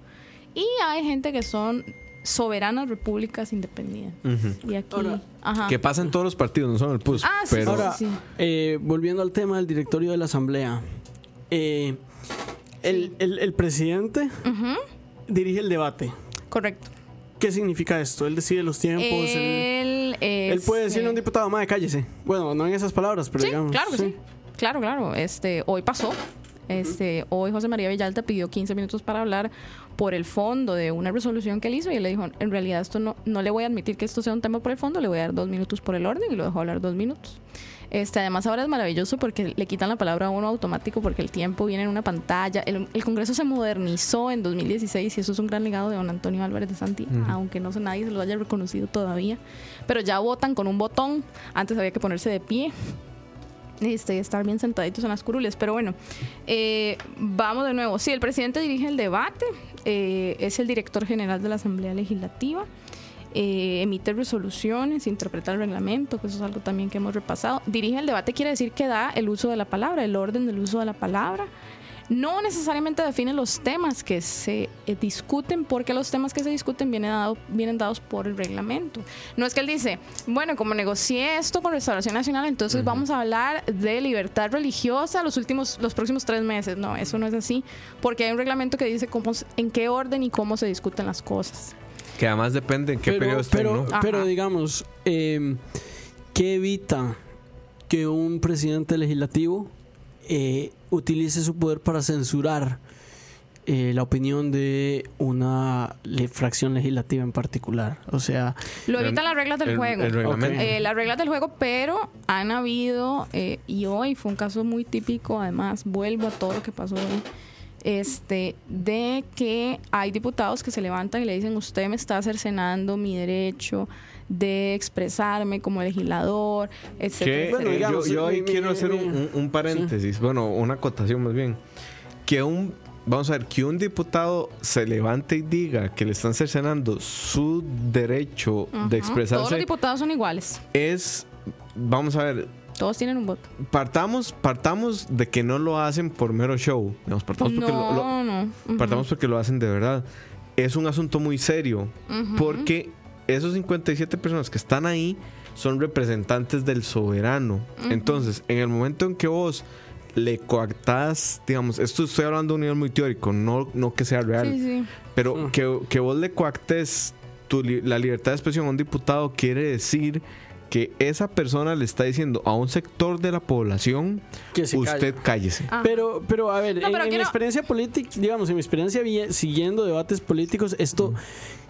Y hay gente que son soberanas repúblicas independientes. Y aquí, Ahora, ajá. Que pasa en todos los partidos, no solo en el PUSC. Ah, sí, pero ahora, sí. eh, volviendo al tema del directorio de la Asamblea. eh, el, el- el presidente dirige el debate. correcto. ¿Qué significa esto? Él decide los tiempos. él, Él, él puede decirle a un diputado, madre, cállese. Bueno, no en esas palabras, pero Sí, digamos. claro que sí. Claro, claro. Este, hoy pasó. Este, hoy José María Villalta pidió 15 minutos para hablar por el fondo de una resolución que él hizo y él le dijo, en realidad esto no, no le voy a admitir que esto sea un tema por el fondo, le voy a dar dos minutos por el orden y lo dejó hablar dos minutos. Este, además ahora es maravilloso porque le quitan la palabra a uno automático porque el tiempo viene en una pantalla. El, el Congreso se modernizó en 2016 y eso es un gran legado de don Antonio Álvarez de Santi, aunque no sé nadie se lo haya reconocido todavía. Pero ya votan con un botón. Antes había que ponerse de pie este, estar bien sentaditos en las curules. Pero bueno, eh, vamos de nuevo. Sí, el presidente dirige el debate, eh, es el director general de la Asamblea Legislativa, eh, emite resoluciones, interpreta el reglamento, que eso es algo también que hemos repasado. Dirige el debate quiere decir que da el uso de la palabra, el orden del uso de la palabra. No necesariamente define los temas que se eh, discuten, porque los temas que se discuten vienen, dado- vienen dados por el reglamento. No es que él dice, bueno, como negocié esto con Restauración Nacional, entonces vamos a hablar de libertad religiosa los últimos, los próximos tres meses. No, eso no es así, porque hay un reglamento que dice cómo, en qué orden y cómo se discuten las cosas. Que además depende en qué periodo estén, pero, ¿no? pero digamos, eh, ¿qué evita que un presidente legislativo eh, utilice su poder para censurar eh, la opinión de una le- fracción legislativa en particular? O sea, Lo evitan las reglas del el- juego. el reglamento. Ok. Eh, las reglas del juego, pero han habido, eh, y hoy fue un caso muy típico, además, vuelvo a todo lo que pasó hoy, este, de que hay diputados que se levantan y le dicen, usted me está cercenando mi derecho de expresarme como legislador, etcétera. Que, Bueno, eh, digamos, yo, yo ahí mi- mi- quiero hacer un, mi- un- un paréntesis, bueno, una acotación más bien. Que un, vamos a ver, que un diputado se levante y diga que le están cercenando su derecho de Todos los expresarse diputados son iguales, es, vamos a ver, todos tienen un voto. partamos, partamos de que no lo hacen por mero show. Digamos, partamos porque lo- lo, No, no. Ujú. Partamos porque lo hacen de verdad. Es un asunto muy serio. Ujú. Porque esos 57 personas que están ahí son representantes del soberano. Entonces, en el momento en que vos le coactás, digamos, esto estoy hablando de un nivel muy teórico, no, no que sea real, Sí, sí. pero Mm. que, que vos le coactes tu la libertad de expresión a un diputado quiere decir que esa persona le está diciendo a un sector de la población, que se usted calla. cállese. Ah. Pero, pero a ver, No, en, pero en mi experiencia política, digamos, en mi experiencia siguiendo debates políticos, esto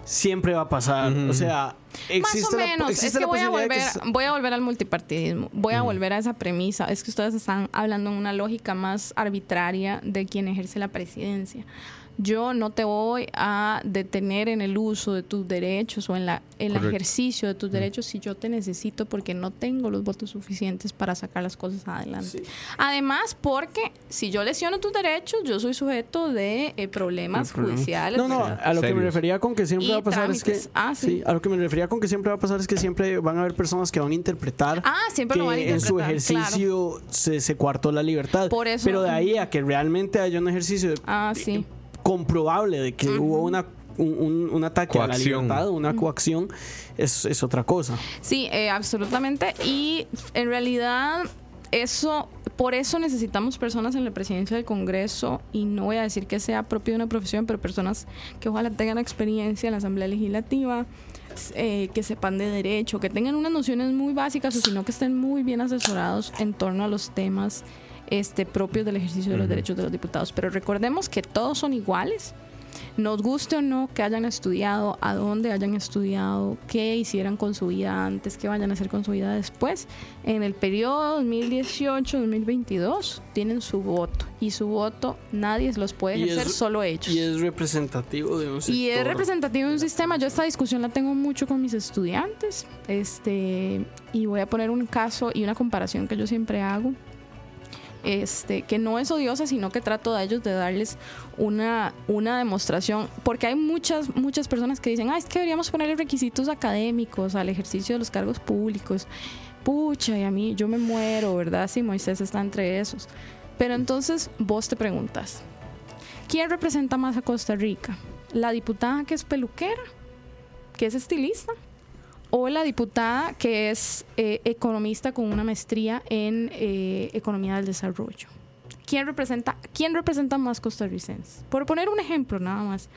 siempre va a pasar. O sea, existe Más o la, menos. existe es que voy a, volver, que voy a volver al multipartidismo. Voy a volver a esa premisa. Es que ustedes están hablando en una lógica más arbitraria de quien ejerce la presidencia. Yo no te voy a detener en el uso de tus derechos o en la, el Correcto. ejercicio de tus derechos si yo te necesito porque no tengo los votos suficientes para sacar las cosas adelante. Sí. Además, porque si yo lesiono tus derechos, yo soy sujeto de eh, problemas Problema. judiciales. No, no, a lo que me refería con que siempre Y va a pasar es que. Ah, sí. a lo que me refería con que siempre va a pasar es que siempre van a haber personas que van a interpretar. Ah, siempre que lo van a en su interpretar, claro. ejercicio se, se coartó la libertad. Por eso- Pero de ahí a que realmente haya un ejercicio Ah, sí. Comprobable de que hubo una, un, un- un ataque a la Coacción. libertad, una coacción, es, es otra cosa. Sí, eh, absolutamente. Y en realidad eso, por eso necesitamos personas en la presidencia del Congreso y no voy a decir que sea propio de una profesión, pero personas que ojalá tengan experiencia en la Asamblea Legislativa, eh, que sepan de derecho, que tengan unas nociones muy básicas o sino que estén muy bien asesorados en torno a los temas este, propios del ejercicio de los derechos de los diputados. Pero recordemos que todos son iguales. nos guste o no que hayan estudiado, a dónde hayan estudiado, qué hicieran con su vida antes, qué vayan a hacer con su vida después, en el periodo 2018-2022 tienen su voto y su voto nadie los puede ejercer, es- solo ellos. Y es representativo de un sector. Y es representativo de un sistema. Yo esta discusión la tengo mucho con mis estudiantes. Este, y voy a poner un caso y una comparación que yo siempre hago. Este, que no es odiosa, sino que trato de ellos de darles una, una demostración. Porque hay muchas, muchas personas que dicen, ah, es que deberíamos ponerle requisitos académicos al ejercicio de los cargos públicos. Pucha, y a mí yo me muero, ¿verdad? Si Moisés está entre esos. Pero entonces vos te preguntas, ¿quién representa más a Costa Rica? ¿La diputada que es peluquera, que es estilista? ¿O la diputada que es eh, economista con una maestría en eh, economía del desarrollo? ¿Quién representa, ¿Quién representa más costarricenses? Por poner un ejemplo nada más.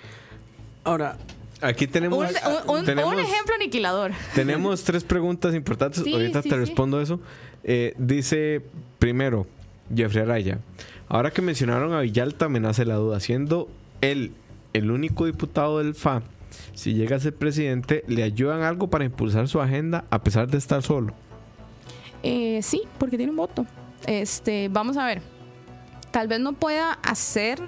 Ahora, Aquí tenemos, Un, un- un- tenemos, un ejemplo aniquilador. tenemos tres preguntas importantes. Sí, Ahorita sí, te sí. respondo eso. Eh, dice primero Jeffrey Araya. Ahora que mencionaron a Villalta, me nace la duda. Siendo él el único diputado del FA, si llega a ser presidente, ¿le ayudan algo para impulsar su agenda a pesar de estar solo? Eh, sí, porque tiene un voto. Este, vamos a ver. Tal vez no pueda hacer.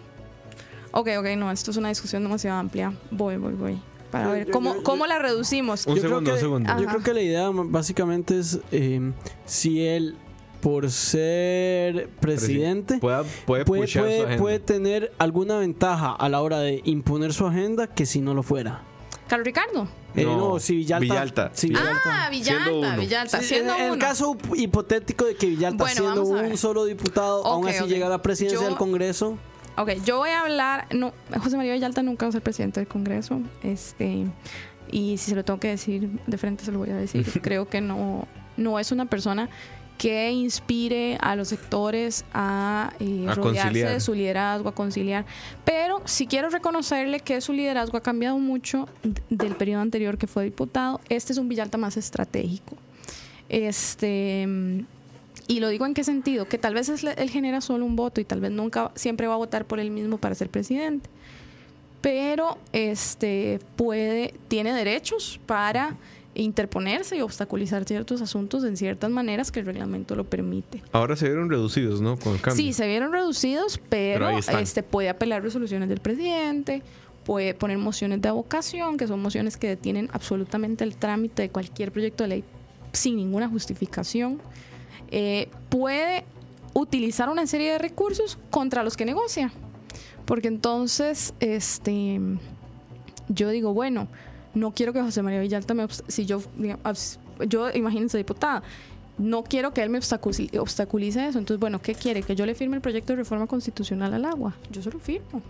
Ok, ok, no, esto es una discusión demasiado amplia. Voy, voy, voy. Para Yo- ver yo- cómo, yo- cómo la reducimos. Un Yo creo segundo, que- un segundo. Yo Ajá. creo que la idea básicamente es eh, si él, por ser presidente, Pueda- puede, puede, puede- tener alguna ventaja a la hora de imponer su agenda que si no lo fuera. Carlos Ricardo. Eh, No, no, si Villalta. Villalta. si Villalta. Ah, Siendo Villalta, uno. Villalta, Sí, siendo en el uno. caso hipotético de que Villalta Bueno, siendo un solo diputado, aún Ok, así ok. llega a la presidencia Yo- del Congreso. Ok, yo voy a hablar. No, José María Villalta nunca va a ser presidente del Congreso. Este. Y si se lo tengo que decir de frente, se lo voy a decir. Creo que no, no es una persona que inspire a los sectores a, eh, A rodearse conciliar. de su liderazgo, a conciliar. Pero si quiero reconocerle que su liderazgo ha cambiado mucho del periodo anterior que fue diputado, este es un Villalta más estratégico. Este. Y lo digo en qué sentido, que tal vez él genera solo un voto y tal vez nunca siempre va a votar por él mismo para ser presidente. Pero este puede, tiene derechos para interponerse y obstaculizar ciertos asuntos en ciertas maneras que el reglamento lo permite. Ahora se vieron reducidos, ¿no? Con el cambio. Sí, se vieron reducidos, pero, este puede apelar resoluciones del presidente, puede poner mociones de avocación, que son mociones que detienen absolutamente el trámite de cualquier proyecto de ley sin ninguna justificación. Eh, puede utilizar una serie de recursos contra los que negocia. Porque entonces, este, yo digo, bueno, no quiero que José María Villalta me si yo, yo imagínense diputada, no quiero que él me obstaculice, obstaculice eso. Entonces, bueno, ¿qué quiere? Que yo le firme el proyecto de reforma constitucional al agua. Yo se lo firmo.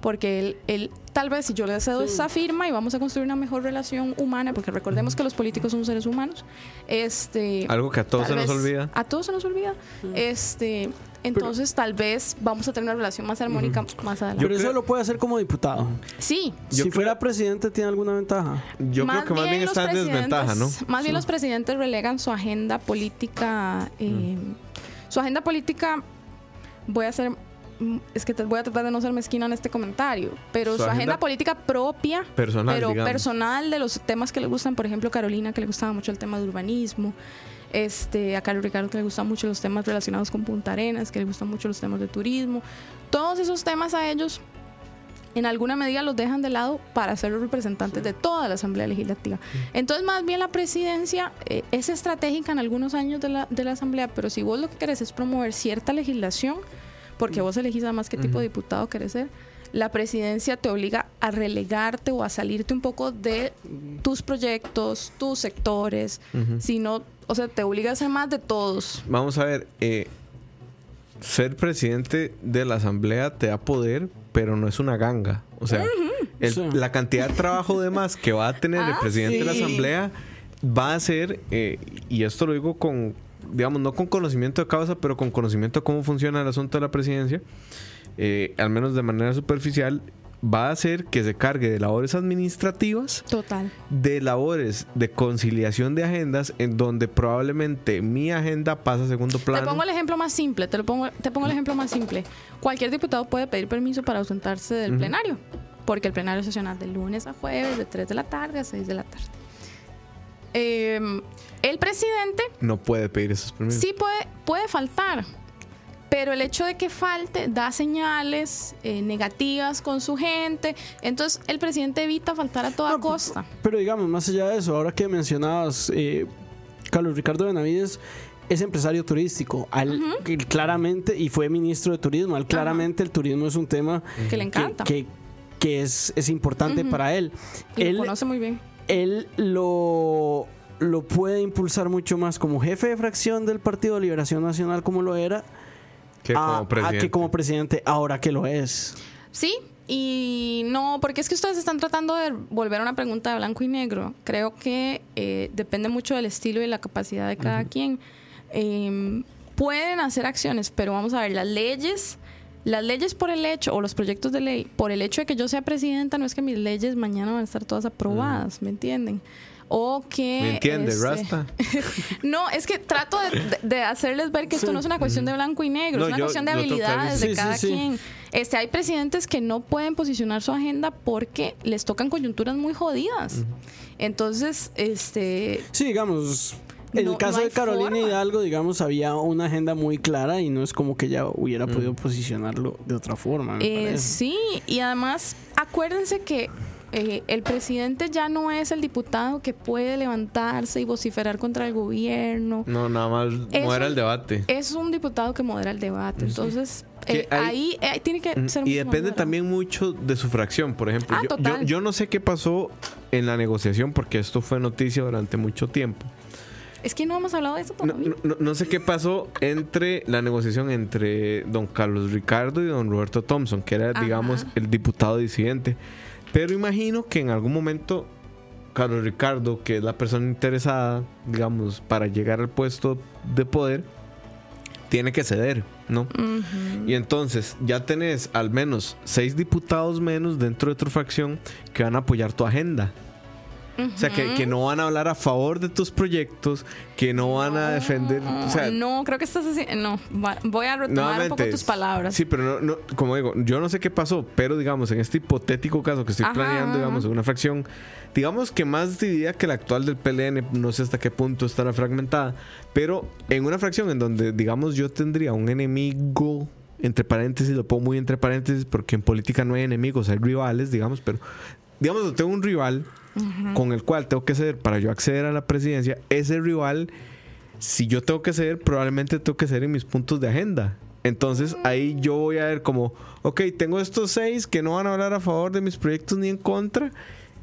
Porque él, él tal vez si yo le cedo esa firma y vamos a construir una mejor relación humana, porque recordemos que los políticos son seres humanos, este Algo que a todos se nos olvida. A todos se nos olvida. Este, entonces tal vez vamos a tener una relación más armónica más adelante. Pero eso creo- lo puede hacer como diputado. sí. Yo si creo- fuera presidente, ¿tiene alguna ventaja? Yo creo que más bien los está en desventaja, ¿no? presidentes- Más bien los presidentes relegan su agenda política. eh, Su agenda política. Voy a hacer. mm, Es que te voy a tratar de no ser mezquina en este comentario. Pero Su su, agenda, agenda política propia. Personal, pero digamos. personal de los temas que le gustan. Por ejemplo, Carolina, que le gustaba mucho el tema de urbanismo. Este, a Carlos Ricardo, que le gustan mucho los temas relacionados con Punta Arenas, que le gustan mucho los temas de turismo. Todos esos temas a ellos en alguna medida los dejan de lado para ser los representantes de toda la Asamblea Legislativa. Entonces, más bien la presidencia eh, es estratégica en algunos años de la, de la Asamblea, pero si vos lo que querés es promover cierta legislación, porque vos elegís además qué tipo de diputado querés ser, la presidencia te obliga a relegarte o a salirte un poco de tus proyectos, tus sectores, sino, o sea, te obliga a ser más de todos. Vamos a ver, eh, ser presidente de la asamblea te da poder, pero no es una ganga. O sea, el- Sí. la cantidad de trabajo de más que va a tener el Ah, presidente de la asamblea va a ser, eh, y esto lo digo con, digamos, no con conocimiento de causa, pero con conocimiento de cómo funciona el asunto de la presidencia, eh, al menos de manera superficial, va a hacer que se cargue de labores administrativas Total. de labores de conciliación de agendas en donde probablemente mi agenda pasa a segundo plano. Te pongo el ejemplo más simple, te, lo pongo, te pongo el ejemplo más simple. Cualquier diputado puede pedir permiso para ausentarse del plenario. porque el plenario sesional de lunes a jueves, de 3 de la tarde a 6 de la tarde. Eh, el presidente No puede pedir esos permisos. sí puede, puede faltar, pero el hecho de que falte da señales eh, negativas con su gente, entonces el presidente evita faltar a toda No, costa. Pero digamos, más allá de eso, ahora que mencionabas, eh, Carlos Ricardo Benavides es empresario turístico. Al, claramente, y fue ministro de turismo, al claramente el turismo es un tema Que le encanta. que, que es, es importante para él. Y él lo conoce muy bien. él lo, lo puede impulsar mucho más como jefe de fracción del Partido de Liberación Nacional, como lo era, Que a- como a presidente. que como presidente, ahora que lo es. Sí, y no, porque es que ustedes están tratando de volver a una pregunta de blanco y negro. Creo que eh, depende mucho del estilo y la capacidad de cada quien. Eh, pueden hacer acciones, pero vamos a ver, las leyes, las leyes por el hecho, o los proyectos de ley, por el hecho de que yo sea presidenta, no es que mis leyes mañana van a estar todas aprobadas, ¿me entienden? O que... ¿Me entiendes, este, Rasta? No, es que trato de, hacerles ver que esto no es una cuestión de blanco y negro, No, es una yo- cuestión de habilidades de cada sí, sí. quien. Este, hay presidentes que no pueden posicionar su agenda porque les tocan coyunturas muy jodidas. Entonces, este, Sí, digamos, en No- el caso no de Carolina forma. Hidalgo, digamos, había una agenda muy clara y no es como que ella hubiera podido posicionarlo de otra forma. me eh, sí, y además acuérdense que eh, el presidente ya no es el diputado que puede levantarse y vociferar contra el gobierno. No, nada más Es un- el debate. Es un diputado que modera el debate. Entonces, eh, hay- ahí eh, tiene que ser Y depende moderado. también mucho de su fracción. Por ejemplo, Ah, yo, yo, no sé qué pasó en la negociación porque esto fue noticia durante mucho tiempo. Es que no hemos hablado de eso No, todavía. no- no sé qué pasó entre la negociación entre don Carlos Ricardo y don Roberto Thompson, que era, Ajá. digamos, el diputado disidente. Pero imagino que en algún momento Carlos Ricardo, que es la persona interesada, digamos, para llegar al puesto de poder, tiene que ceder, ¿no? Y entonces ya tenés al menos seis diputados menos dentro de tu fracción que van a apoyar tu agenda. O sea, que, que no van a hablar a favor de tus proyectos, que no van a defender. O sea, no, creo que estás así. No, va- voy a retomar un poco tus palabras. Sí, pero no, no, como digo, yo no sé qué pasó, pero digamos, en este hipotético caso que estoy Ajá, planeando, digamos, una fracción, digamos que más dividida que la actual del PLN, no sé hasta qué punto estará fragmentada, pero en una fracción en donde, digamos, yo tendría un enemigo, entre paréntesis, lo pongo muy entre paréntesis, porque en política no hay enemigos, hay rivales, digamos, pero digamos, tengo un rival con el cual tengo que ceder para yo acceder a la presidencia, ese rival si yo tengo que ceder, probablemente tengo que ceder en mis puntos de agenda. Entonces ahí yo voy a ver como, ok, tengo estos seis que no van a hablar a favor de mis proyectos ni en contra.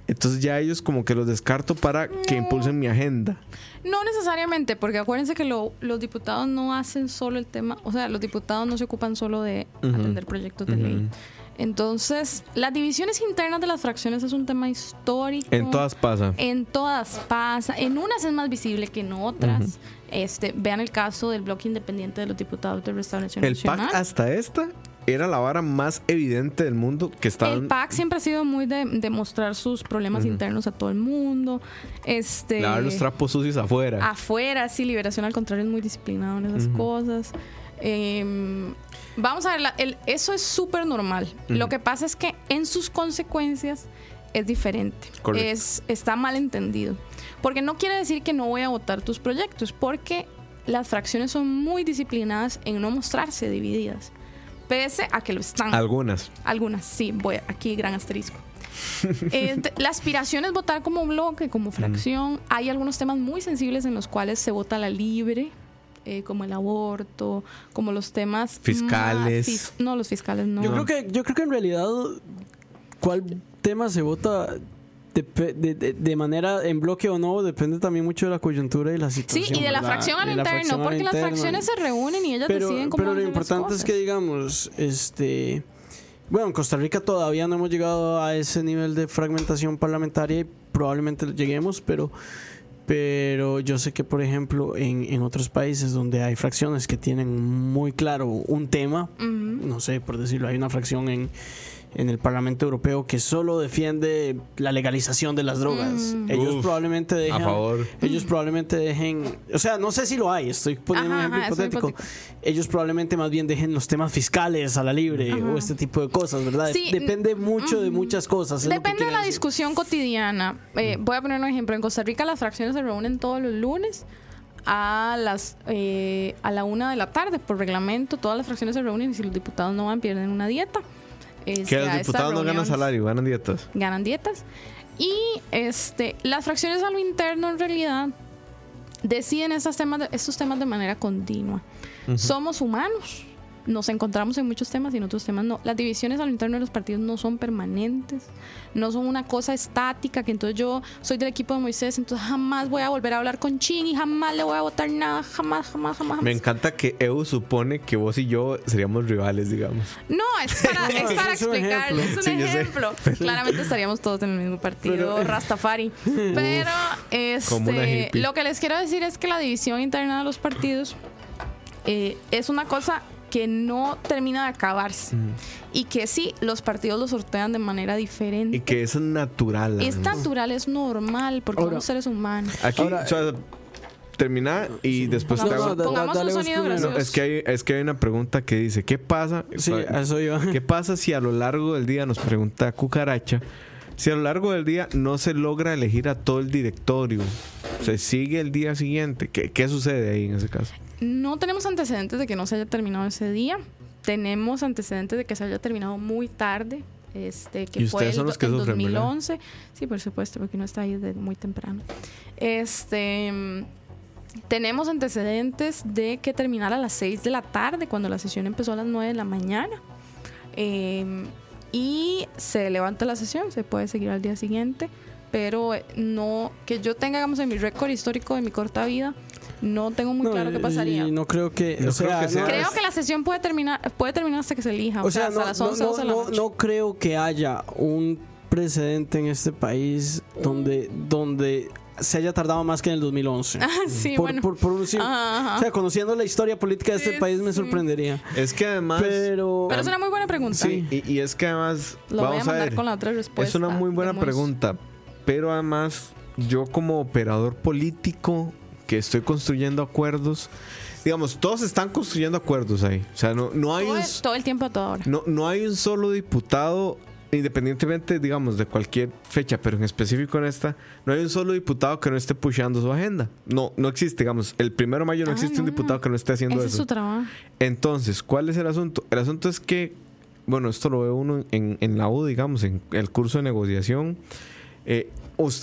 Entonces ya ellos como que los descarto para que impulsen mi agenda. No necesariamente, porque acuérdense que lo- los diputados no hacen solo el tema, o sea, los diputados no se ocupan solo de atender proyectos de ley. Entonces, las divisiones internas de las fracciones es un tema histórico. En todas pasa. En todas pasa. En unas es más visible que en otras. Este, vean el caso del bloque independiente de los diputados de Restauración El PAC Nacional. hasta esta era la vara más evidente del mundo que estaban... El PAC siempre ha sido muy de, de mostrar sus problemas internos a todo el mundo. Este, Lavar los trapos sucios afuera. afuera, sí, Liberación al contrario es muy disciplinado en esas cosas. Em, vamos a ver, la- el- eso es súper normal. Lo que pasa es que en sus consecuencias es diferente. Correcto. Es, está mal entendido. Porque no quiere decir que no voy a votar tus proyectos, porque las fracciones son muy disciplinadas en no mostrarse divididas. Pese a que lo están. Algunas. Algunas, sí, voy aquí gran asterisco. Eh, la aspiración es votar como bloque, como fracción. Hay algunos temas muy sensibles en los cuales se vota la libre, eh, como el aborto, como los temas Fiscales. fis- no, los fiscales no. Yo creo que yo creo que en realidad cuál tema se vota de, de- de manera en bloque o no depende también mucho de la coyuntura y la Sí, situación. y de la ¿verdad? fracción al interno, porque las fracciones se reúnen y ellas pero, deciden cómo pero lo importante es que digamos este bueno en Costa Rica todavía no hemos llegado a ese nivel de fragmentación parlamentaria y probablemente lleguemos pero pero yo sé que por ejemplo en, en otros países donde hay fracciones que tienen muy claro un tema no sé por decirlo hay una fracción en en el Parlamento Europeo que solo defiende la legalización de las drogas. Ellos Uf, probablemente dejen. favor. Ellos probablemente dejen. O sea, no sé si lo hay, estoy poniendo Ajá, un ejemplo ajá, hipotético. Ellos probablemente más bien dejen los temas fiscales a la libre o este tipo de cosas, ¿verdad? Sí, Depende mucho de muchas cosas. Depende de la decir. discusión cotidiana. Eh, voy a poner un ejemplo. En Costa Rica las fracciones se reúnen todos los lunes a las eh, a la una de la tarde por reglamento. Todas las fracciones se reúnen y si los diputados no van pierden una dieta. Este, Que los diputados no ganan salario, ganan dietas. Ganan dietas. Y este las fracciones a lo interno en realidad deciden estos temas de, estos temas de manera continua. Somos humanos. Nos encontramos en muchos temas y en otros temas no. Las divisiones a lo interno de los partidos no son permanentes, no son una cosa estática, que entonces yo soy del equipo de Moisés, entonces jamás voy a volver a hablar con Chin y jamás le voy a votar nada, jamás, jamás, jamás. Me encanta que EU supone que vos y yo seríamos rivales, digamos. No, es para, No, es para es un explicarles, es un Sí, ejemplo. Claramente estaríamos todos en el mismo partido, Rastafari. Pero este, lo que les quiero decir es que la división interna de los partidos eh, es una cosa que no termina de acabarse. Y que sí, los partidos lo sortean de manera diferente. Y que es natural. es además. natural, es normal, porque Ahora- somos seres humanos. Aquí, Ahora- o sea, termina y después te hago. no, da- Pongamos dale un sonido primero. gracioso. No, es que hay, es que hay una pregunta que dice, ¿qué pasa? Sí, eso. ¿Qué pasa si a lo largo del día, nos pregunta Cucaracha, si a lo largo del día no se logra elegir a todo el directorio? Se sigue el día siguiente. ¿Qué, qué sucede ahí en ese caso? No tenemos antecedentes de que no se haya terminado ese día. Tenemos antecedentes de que se haya terminado muy tarde. Este, que Y fue el, son do- los que el sufren, ¿verdad? 2011. Sí, por supuesto, porque no está ahí desde muy temprano. Este, tenemos antecedentes de que terminara a las 6 de la tarde, cuando la sesión empezó a las 9 de la mañana. Eh, y se levanta la sesión, se puede seguir al día siguiente, pero eh, no que yo tenga, digamos, en mi récord histórico de mi corta vida, no tengo muy No, claro qué y pasaría. no creo que. No o sea, creo que sea- no- Creo que la sesión puede terminar puede terminar hasta que se elija, O sea, hasta no, las no, 11, no, 12 de la no- noche. no creo que haya un precedente en este país donde, donde se haya tardado más que en el 2011. Ah, sí, por, bueno. por- por un Ajá, ajá. O sea, conociendo la historia política de este Sí, país me sí. sorprendería. Es que además... Pero, Pero es una muy buena pregunta. Sí, y, y es que además... Lo voy a vamos a, mandar ver. con la otra respuesta. Es una muy buena pregunta, pero además yo como operador político que estoy construyendo acuerdos, digamos, todos están construyendo acuerdos ahí. O sea, no, no hay Todo, un, el- todo el tiempo a toda hora. no, no hay un solo diputado, independientemente, digamos, de cualquier fecha, pero en específico en esta, no hay un solo diputado que no esté pusheando su agenda. No, no existe, digamos, el primero de mayo no Ah, existe un no. diputado que no esté haciendo Ese es eso. su trabajo. Entonces, ¿cuál es el asunto? El asunto es que, bueno, esto lo ve uno en, en la U, digamos, en el curso de negociación. Eh,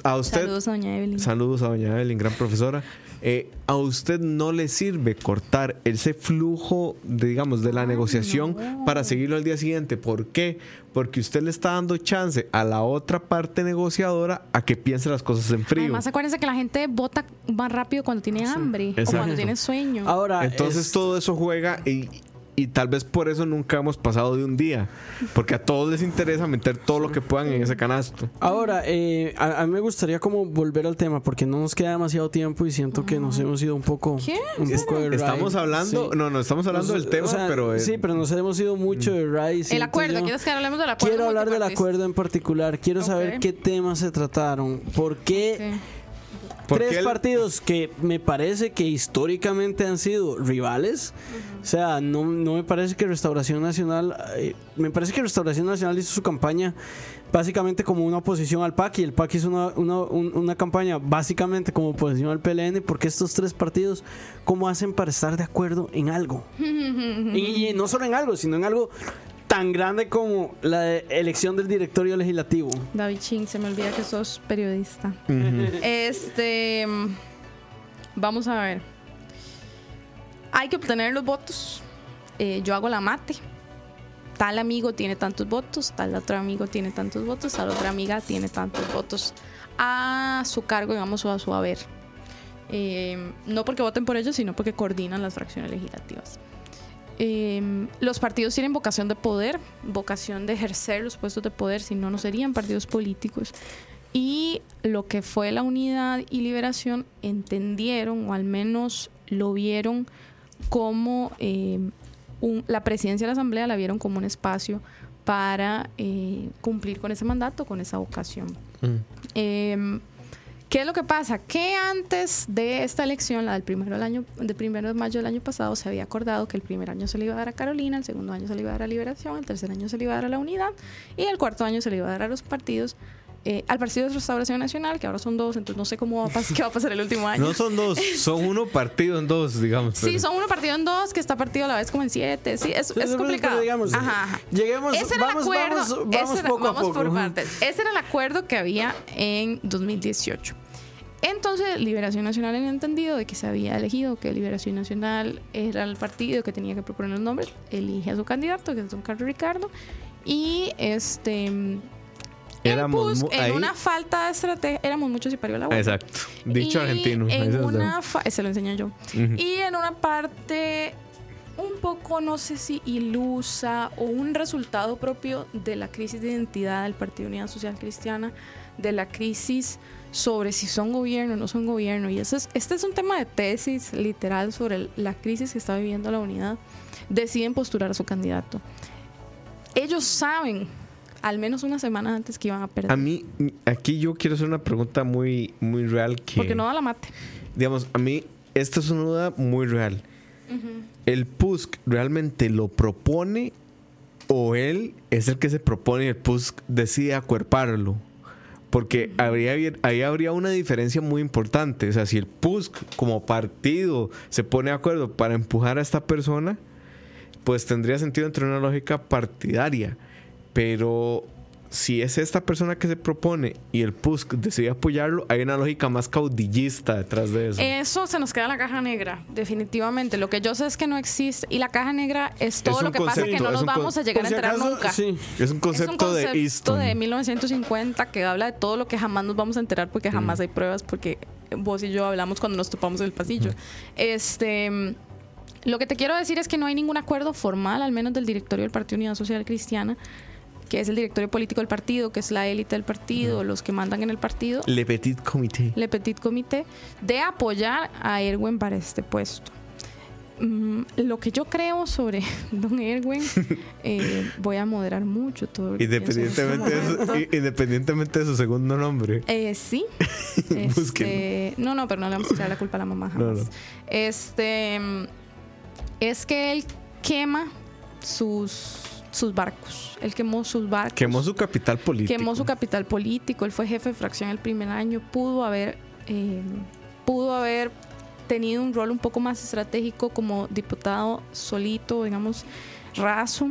a usted, Saludos a doña Evelyn. saludos a doña Evelyn, gran profesora. Eh, a usted no le sirve cortar ese flujo, de, digamos, de la negociación para seguirlo al día siguiente. ¿Por qué? Porque usted le está dando chance a la otra parte negociadora a que piense las cosas en frío. Además, acuérdense que la gente vota más rápido cuando tiene hambre o cuando tiene sueño. ahora. Entonces es- todo eso juega y, y tal vez por eso nunca hemos pasado de un día. Porque a todos les interesa meter todo lo que puedan en ese canasto. Ahora, eh, a, a mí me gustaría como volver al tema porque no nos queda demasiado tiempo y siento que nos hemos ido un poco, ¿Qué? un poco de Estamos ride. hablando, Sí. no, no, estamos hablando Nos- del tema, o sea, pero... eh, sí, pero nos hemos ido mucho de ride. el acuerdo, yo. ¿quieres que hablemos del acuerdo? Quiero hablar del acuerdo en particular. Quiero saber qué temas se trataron. ¿Por qué. ¿Por tres partidos que me parece que históricamente han sido rivales? O sea, no, no me parece que Restauración Nacional. eh, me parece que Restauración Nacional hizo su campaña básicamente como una oposición al PAC y el PAC hizo una, una, un- una campaña básicamente como oposición al PLN. Porque estos tres partidos, ¿cómo hacen para estar de acuerdo en algo? y, y no solo en algo, sino en algo tan grande como la de- elección del directorio legislativo. David Ching, se me olvida que sos periodista. Este. mm, Vamos a ver. Hay que obtener los votos. Eh, yo hago la mate. Tal amigo tiene tantos votos, tal otro amigo tiene tantos votos, tal otra amiga tiene tantos votos a su cargo, digamos, o a su haber. Eh, no porque voten por ellos, sino porque coordinan las fracciones legislativas. Eh, los partidos tienen vocación de poder, vocación de ejercer los puestos de poder, si no, no serían partidos políticos. Y lo que fue la unidad y liberación entendieron, o al menos lo vieron, como eh, un- la presidencia de la Asamblea la vieron como un espacio para eh, cumplir con ese mandato, con esa vocación. Mm. ¿Qué es lo que pasa? Que antes de esta elección, la del primero, año, del primero de mayo del año pasado, se había acordado que el primer año se le iba a dar a Carolina, el segundo año se le iba a dar a Liberación, el tercer año se le iba a dar a la Unidad y el cuarto año se le iba a dar a los partidos, eh, al Partido de Restauración Nacional, que ahora son dos, entonces no sé cómo va a pas- qué va a pasar el último año. No son dos, son uno partido en dos, digamos. Sí, pero- son uno partido en dos, que está partido a la vez como en siete. Sí, es, Sí, es complicado. pero digamos, Ajá, ajá. lleguemos, Ese era vamos, el acuerdo. vamos, vamos ese era- poco a vamos poco. por partes. Ese era el acuerdo que había en 2018. Entonces, Liberación Nacional había entendido de que se había elegido que Liberación Nacional era el partido que tenía que proponer los nombres, elige a su candidato, que es don Carlos Ricardo, y este. Éramos en ahí- una falta de estrategia, éramos muchos y parió la bola. Exacto. Dicho Y argentino. En una se lo enseñé yo. Y en una parte un poco, no sé si ilusa o un resultado propio de la crisis de identidad del Partido Unidad Social Cristiana, de la crisis sobre si son gobierno o no son gobierno. Y eso es, este es un tema de tesis literal sobre el- la crisis que está viviendo la unidad. Deciden postular a su candidato. Ellos saben, al menos una semana antes, que iban a perder. A mí, aquí yo quiero hacer una pregunta muy, muy real que... porque no da la mate. Digamos, a mí, esta es una duda muy real. ¿El PUSC realmente lo propone o él es el que se propone y el PUSC decide acuerparlo? Porque habría, ahí habría una diferencia muy importante. O sea, si el PUSC como partido se pone de acuerdo para empujar a esta persona, pues tendría sentido entre una lógica partidaria. Pero si es esta persona que se propone y el PUSC decide apoyarlo, hay una lógica más caudillista detrás de eso. Eso se nos queda en la caja negra, definitivamente. Lo que yo sé es que no existe. Y la caja negra es todo lo que pasa que no nos vamos a llegar a si enterar acaso, nunca. sí. es un concepto, es un concepto de Easton. de 1950 que habla de todo lo que jamás nos vamos a enterar porque jamás hay pruebas porque vos y yo hablamos cuando nos topamos en el pasillo. Este mm, lo que te quiero decir es que no hay ningún acuerdo formal, al menos del directorio del Partido Unidad Social Cristiana, que es el directorio político del partido, que es la élite del partido, los que mandan en el partido, Le Petit Comité. Le Petit Comité, de apoyar a Erwin para este puesto. Mm, lo que yo creo sobre Don Erwin, eh, voy a moderar mucho todo. Independientemente, de su, independientemente de su segundo nombre. Eh, sí. Este, no, no, pero no le vamos a echar la culpa a la mamá jamás. no. Este es que él quema sus sus barcos. Él quemó sus barcos. Quemó su capital político. quemó su capital político, él fue jefe de fracción el primer año, pudo haber, eh, pudo haber tenido un rol un poco más estratégico como diputado solito, digamos, raso,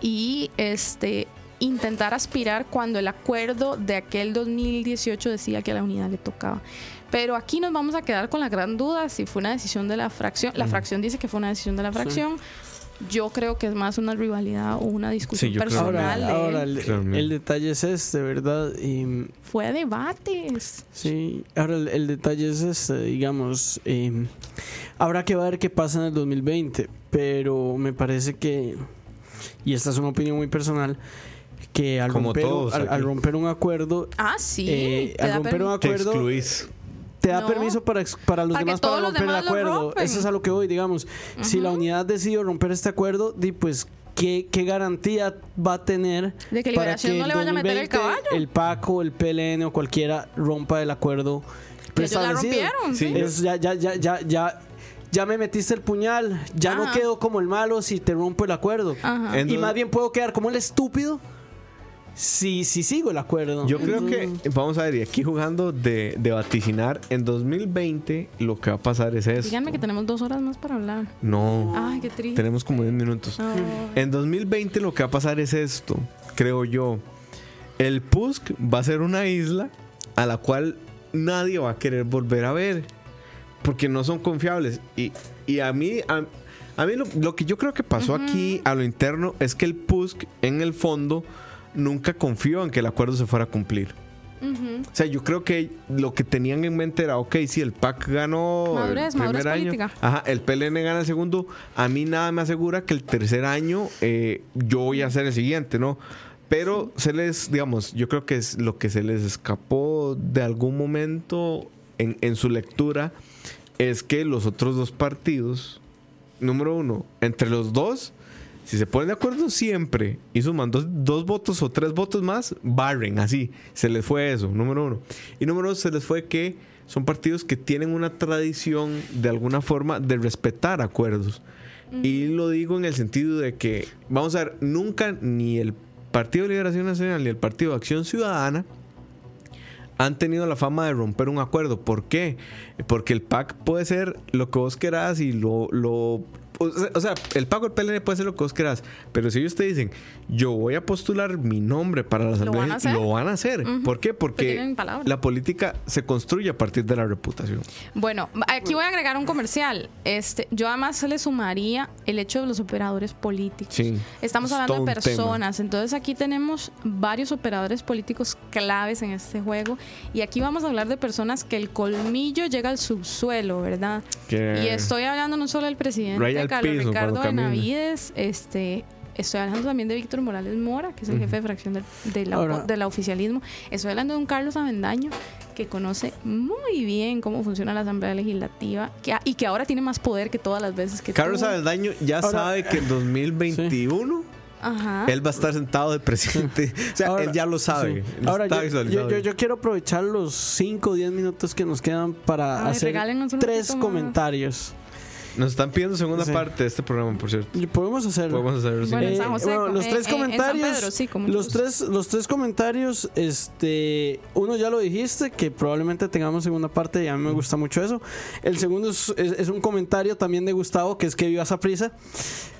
y este intentar aspirar cuando el acuerdo de aquel 2018 decía que a la unidad le tocaba. Pero aquí nos vamos a quedar con la gran duda si fue una decisión de la fracción. La fracción dice que fue una decisión de la fracción. Yo creo que es más una rivalidad o una discusión Sí, yo creo- Ahora, personal. de él. ahora el, el detalle es este, ¿verdad? Y, Fue a debates. sí, ahora el, el detalle es este, digamos, eh, habrá que ver qué pasa en el 2020, pero me parece que, y esta es una opinión muy personal, que al, Como romper, todos al, romper un acuerdo, Ah, sí. eh, te al romper un Te acuerdo, excluís. Te da No. permiso para, ex- para los Para demás para romper el demás acuerdo. Eso es a lo que voy, digamos. Si la unidad decidió romper este acuerdo, di pues ¿qué, qué garantía va a tener De que para Liberación que no le vaya a meter el 2020 caballo. El PACO, el PLN o cualquiera rompa el acuerdo preestablecido. rompieron. Sí. Sí. Es ya, ya, ya, ya, ya, ya me metiste el puñal. Ya no quedo como el malo si te rompo el acuerdo. Ajá. Y más bien puedo quedar como el estúpido si, si sigo el acuerdo. Yo creo que, vamos a ver, y aquí jugando de, de vaticinar, en 2020 lo que va a pasar es eso. Díganme que tenemos dos horas más para hablar. No, Ay, qué triste. tenemos como 10 minutos. Ay. En 2020 lo que va a pasar es esto, creo yo. El PUSC va a ser una isla a la cual nadie va a querer volver a ver. Porque no son confiables. Y, y a mí, a, a mí lo, lo que yo creo que pasó aquí a lo interno es que el PUSC en el fondo nunca confió en que el acuerdo se fuera a cumplir. O sea, yo creo que lo que tenían en mente era, ok, si el PAC ganó Madurez, el primer año, política. ajá, el PLN gana el segundo, a mí nada me asegura que el tercer año eh, yo voy a ser el siguiente, ¿no? Pero se les, digamos, yo creo que es lo que se les escapó de algún momento en, en su lectura es que los otros dos partidos número uno, entre los dos, si se ponen de acuerdo siempre y suman dos, dos votos o tres votos más, barren, así. Se les fue eso, número uno. Y número dos, se les fue que son partidos que tienen una tradición de alguna forma de respetar acuerdos. Y lo digo en el sentido de que, vamos a ver, nunca ni el Partido de Liberación Nacional ni el Partido de Acción Ciudadana han tenido la fama de romper un acuerdo. ¿Por qué? Porque el PAC puede ser lo que vos querás y lo... lo o sea- el PAC o el PLN puede ser lo que vos querás. Pero si ellos te dicen, yo voy a postular mi nombre para la ¿Lo asamblea, van a hacer? lo van a hacer. ¿Por qué? Pues Porque la política se construye a partir de la reputación. Bueno, aquí voy a agregar un comercial. Este, yo además le sumaría el hecho de los operadores políticos. Sí. Estamos Es hablando de tema. personas, entonces aquí tenemos varios operadores políticos claves en este juego y aquí vamos a hablar de personas que el colmillo llega al subsuelo, ¿verdad? Que- Y estoy hablando no solo del presidente Raya Carlos piso Ricardo camina. Benavides, este Estoy hablando también de Víctor Morales Mora, que es el jefe de fracción del, de la, Ahora- oficialismo. Estoy hablando de un Carlos Avendaño que conoce muy bien cómo funciona la Asamblea Legislativa que, y que ahora tiene más poder que todas las veces que Carlos tuvo. Avendaño ya Ahora- sabe que en 2021 Ajá. él va a estar sentado de presidente. O sea, Ahora- él ya lo sabe. sí. Ahora, está yo, visualizado. yo- yo- yo quiero aprovechar los 5 o 10 minutos que nos quedan para Ay, hacer tres más. Nos están pidiendo segunda Sí. parte de este programa, por cierto. Y podemos hacerlo. Podemos hacerlo sí. Bueno, en Eh, San José, bueno, los eh, tres eh, en San comentarios, Pedro, sí, los tres, los tres comentarios, este, uno ya lo dijiste que probablemente tengamos segunda parte y a mí me gusta mucho eso. El segundo es, es- es un comentario también de Gustavo que es que vivas a prisa.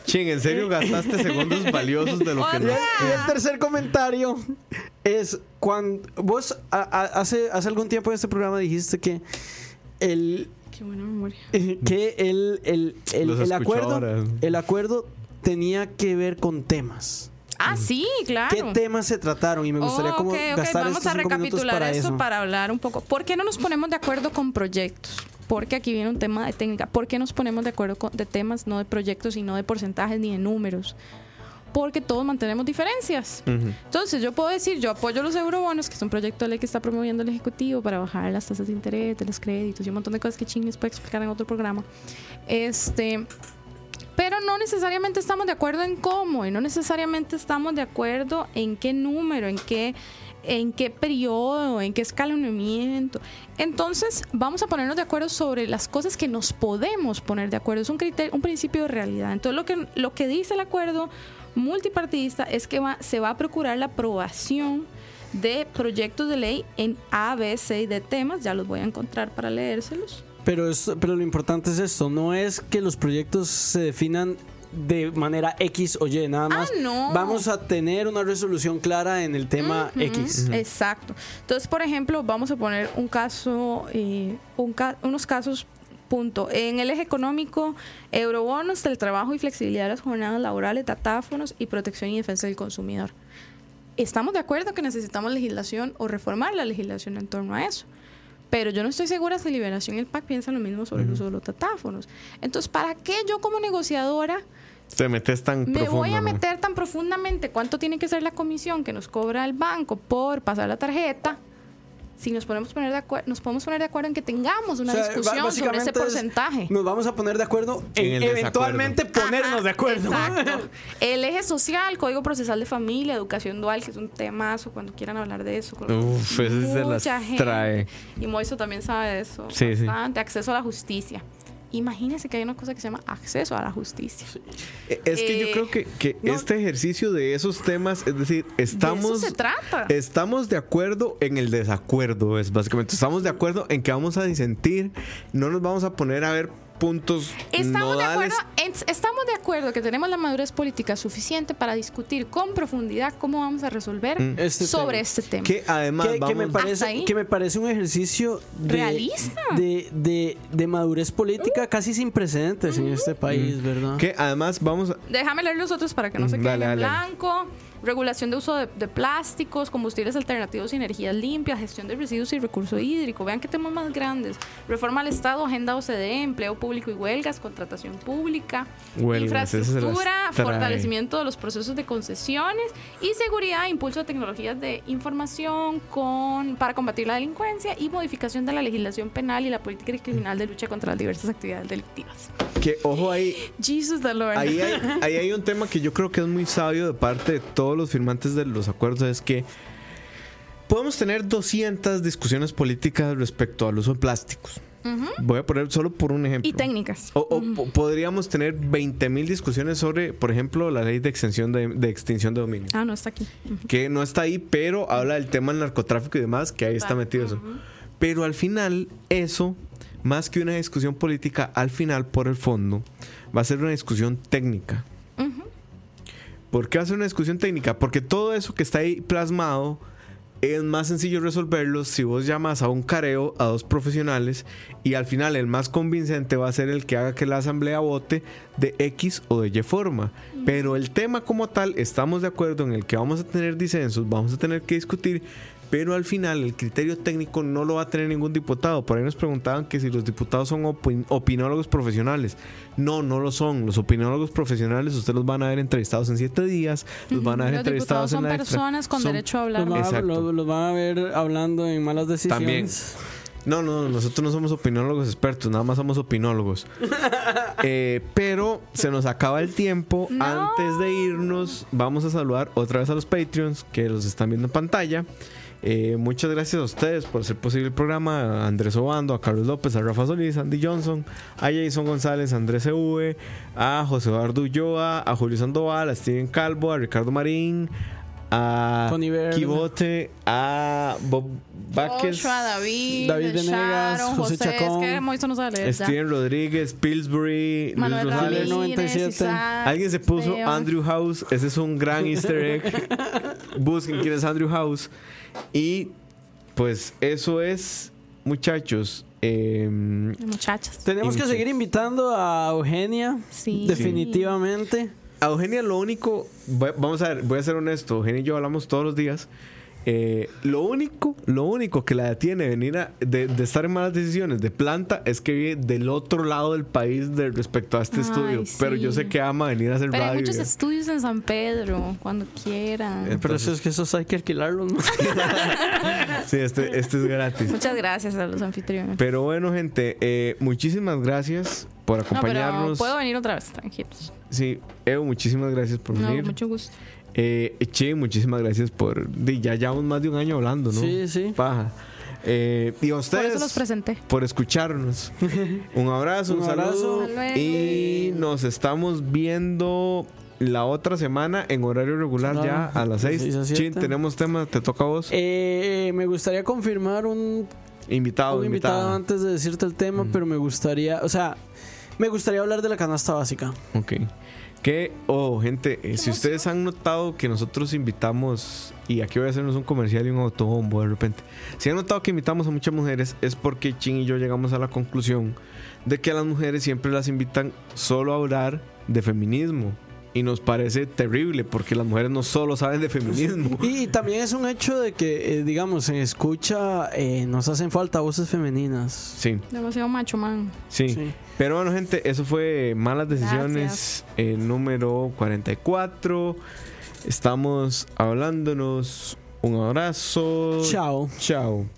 Ching, ¿en serio gastaste segundos valiosos de lo que Y no? el, y el tercer comentario es cuando vos a- a- hace hace algún tiempo en este programa dijiste que el Qué buena memoria. que el el, el, acuerdo ahora. el acuerdo tenía que ver con temas. Ah, sí, claro. ¿Qué temas se trataron? Y me gustaría Oh, como ok, ok, gastar Vamos estos a recapitular para eso, eso. para hablar un poco. ¿Por qué no nos ponemos de acuerdo con proyectos? Porque aquí viene un tema de técnica. ¿Por qué nos ponemos de acuerdo con, de temas, no de proyectos y no de porcentajes ni de números? Porque todos mantenemos diferencias. Ujú. Entonces, yo puedo decir, yo apoyo los eurobonos, que es un proyecto de ley que está promoviendo el Ejecutivo para bajar las tasas de interés, de los créditos y un montón de cosas que Ching les puede explicar en otro programa. Este. Pero no necesariamente estamos de acuerdo en cómo y no necesariamente estamos de acuerdo en qué número, en qué, en qué periodo, en qué escalonamiento. Entonces, vamos a ponernos de acuerdo sobre las cosas que nos podemos poner de acuerdo. Es un criterio, un principio de realidad. Entonces, lo que, lo que dice el acuerdo multipartidista es que va- se va a procurar la aprobación de proyectos de ley en A, B, C y D temas. Ya los voy a encontrar para leérselos. Pero, es- pero lo importante es esto, no es que los proyectos se definan de manera X o Y, nada más. Ah, no. Vamos a tener una resolución clara en el tema X. Exacto. Entonces, por ejemplo, vamos a poner un caso, eh, un ca- unos casos, punto. En el eje económico, eurobonos, teletrabajo y flexibilidad de las jornadas laborales, datáfonos y protección y defensa del consumidor. Estamos de acuerdo que necesitamos legislación o reformar la legislación en torno a eso. Pero yo no estoy segura si Liberación y el PAC piensan lo mismo sobre el uso de los datáfonos. Entonces, ¿para qué yo como negociadora Te metes tan me voy a meter tan profundamente cuánto tiene que ser la comisión que nos cobra el banco por pasar la tarjeta. Si nos podemos poner de acuerdo, nos podemos poner de acuerdo en que tengamos una O sea, ba- discusión sobre ese es- porcentaje. Nos vamos a poner de acuerdo en, En eventualmente ponernos Ajá, de acuerdo. Exacto. El eje social, código procesal de familia, educación dual, que es un temazo cuando quieran hablar de eso. Uf, ese se las mucha gente. trae. Y Moiso también sabe de eso. Sí, sí. bastante. Acceso a la justicia. Imagínense que hay una cosa que se llama acceso a la justicia. Eh, Es que yo Eh, creo que, que no. este ejercicio de esos temas, es decir, estamos, de eso se trata. estamos de acuerdo en el desacuerdo, es básicamente. Estamos de acuerdo en que vamos a disentir, no nos vamos a poner a ver puntos Estamos de, nodales. acuerdo, en- estamos de acuerdo que tenemos la madurez política suficiente para discutir con profundidad cómo vamos a resolver Mm. Este sobre tema. este tema. Que además que, que vamos... me parece que me parece un ejercicio de, Realista. de, de, de madurez política casi sin precedentes en este país, ¿verdad? Que además vamos a... Déjame leer los otros para que no se Mm, queden dale, en dale. Regulación de uso de, de plásticos, combustibles alternativos y energías limpias, gestión de residuos y recurso hídrico. Vean qué temas más grandes. Reforma al Estado, agenda OCDE, empleo público y huelgas, contratación pública, Huelgas, infraestructura, fortalecimiento de los procesos de concesiones y seguridad, impulso de tecnologías de información con, para combatir la delincuencia y modificación de la legislación penal y la política criminal de lucha contra las diversas actividades delictivas. Que ojo ahí, Jesus the Lord. ahí hay, ahí hay un tema que yo creo que es muy sabio de parte de todos los firmantes de los acuerdos, es que podemos tener 200 discusiones políticas respecto al uso de plásticos. Voy a poner solo por un ejemplo. y técnicas. O, o po- podríamos tener 20.000 discusiones sobre, por ejemplo, la ley de extensión de, de extinción de dominio. Ah, no está aquí. Que no está ahí, pero habla del tema del narcotráfico y demás, que ahí está metido eso. Pero al final, eso, más que una discusión política, al final, por el fondo, va a ser una discusión técnica. ¿Por qué va a ser una discusión técnica? Porque todo eso que está ahí plasmado es más sencillo resolverlo si vos llamas a un careo a dos profesionales y al final el más convincente va a ser el que haga que la asamblea vote de X o de Y forma. Pero el tema como tal, estamos de acuerdo en el que vamos a tener disensos, vamos a tener que discutir, pero al final el criterio técnico no lo va a tener ningún diputado. Por ahí nos preguntaban que si los diputados son opin- opinólogos profesionales. No, no lo son. Los opinólogos profesionales usted los van a ver entrevistados en siete días, los van a ver Los entrevistados son en la extra. personas con Son- derecho a Los hablar. van, a, Exacto. lo- los van a ver hablando en malas decisiones. También. No, no, nosotros no somos opinólogos expertos, nada más somos opinólogos. Eh, pero se nos acaba el tiempo. No. Antes de irnos, vamos a saludar otra vez a los Patreons que los están viendo en pantalla. Eh, muchas gracias a ustedes por hacer posible el programa. A Andrés Obando, a Carlos López, a Rafa Solís, a Andy Johnson, a Jason González, a Andrés EV, a José Eduardo Ulloa, a Julio Sandoval, a Steven Calvo, a Ricardo Marín, a. Kibote, a Bob Vázquez. David, David Venegas, Sharon, José José, Chacón, es que no sabe. Steven Rodríguez, Pillsbury, Manuel Luis Rosales. Ramírez, Ramírez, 97. Isaac, Alguien se puso Esteban. Andrew House. Ese es un gran easter egg. Busquen quién es Andrew House. Y pues eso es, muchachos. em, Muchachas. Tenemos que seguir invitando a Eugenia. Sí. Definitivamente. A Eugenia lo único, vamos a ver, voy a ser honesto, Eugenia y yo hablamos todos los días. Eh, lo único, lo único que la detiene de venir a, de, de estar en malas decisiones de planta es que vive del otro lado del país de, respecto a este Ay, estudio. Pero yo sé que ama venir a hacer Pero hay muchos estudios en San Pedro, cuando quieran. Eh, Pero eso es que esos hay que alquilarlos, ¿no? Sí, este, este es gratis. Muchas gracias a los anfitriones. Pero bueno, gente, eh, muchísimas gracias por No, pero acompañarnos. puedo venir otra vez, tranquilos. Sí, Evo, muchísimas gracias por No, venir. mucho gusto. Eh, Che, muchísimas gracias por. ya llevamos más de un año hablando, ¿no? Sí, sí. Paja. Eh, y a Por ustedes eso los presenté. por escucharnos. Un abrazo, un, Un abrazo. saludo. Y nos estamos viendo la otra semana en horario regular Claro. ya a las De 6. seis a siete. Chin, tenemos tema, te toca a vos. Eh, me gustaría confirmar un, invitado, un invitado invitada. antes de decirte el tema, pero me gustaría, o sea, me gustaría hablar de la canasta básica. Ok. Que, oh, gente, eh, si ustedes han notado que nosotros invitamos, y aquí voy a hacernos un comercial y un autobombo de repente, si han notado que invitamos a muchas mujeres, es porque Chin y yo llegamos a la conclusión de que a las mujeres siempre las invitan solo a hablar de feminismo. Y nos parece terrible porque las mujeres no solo saben de feminismo. Y, también es un hecho de que, eh, digamos, en escucha eh, nos hacen falta voces femeninas. Sí, Demasiado macho, man. sí. Sí. Pero bueno, gente, eso fue Malas Decisiones eh, número 44. Estamos hablándonos. Un abrazo. Chao. Chao.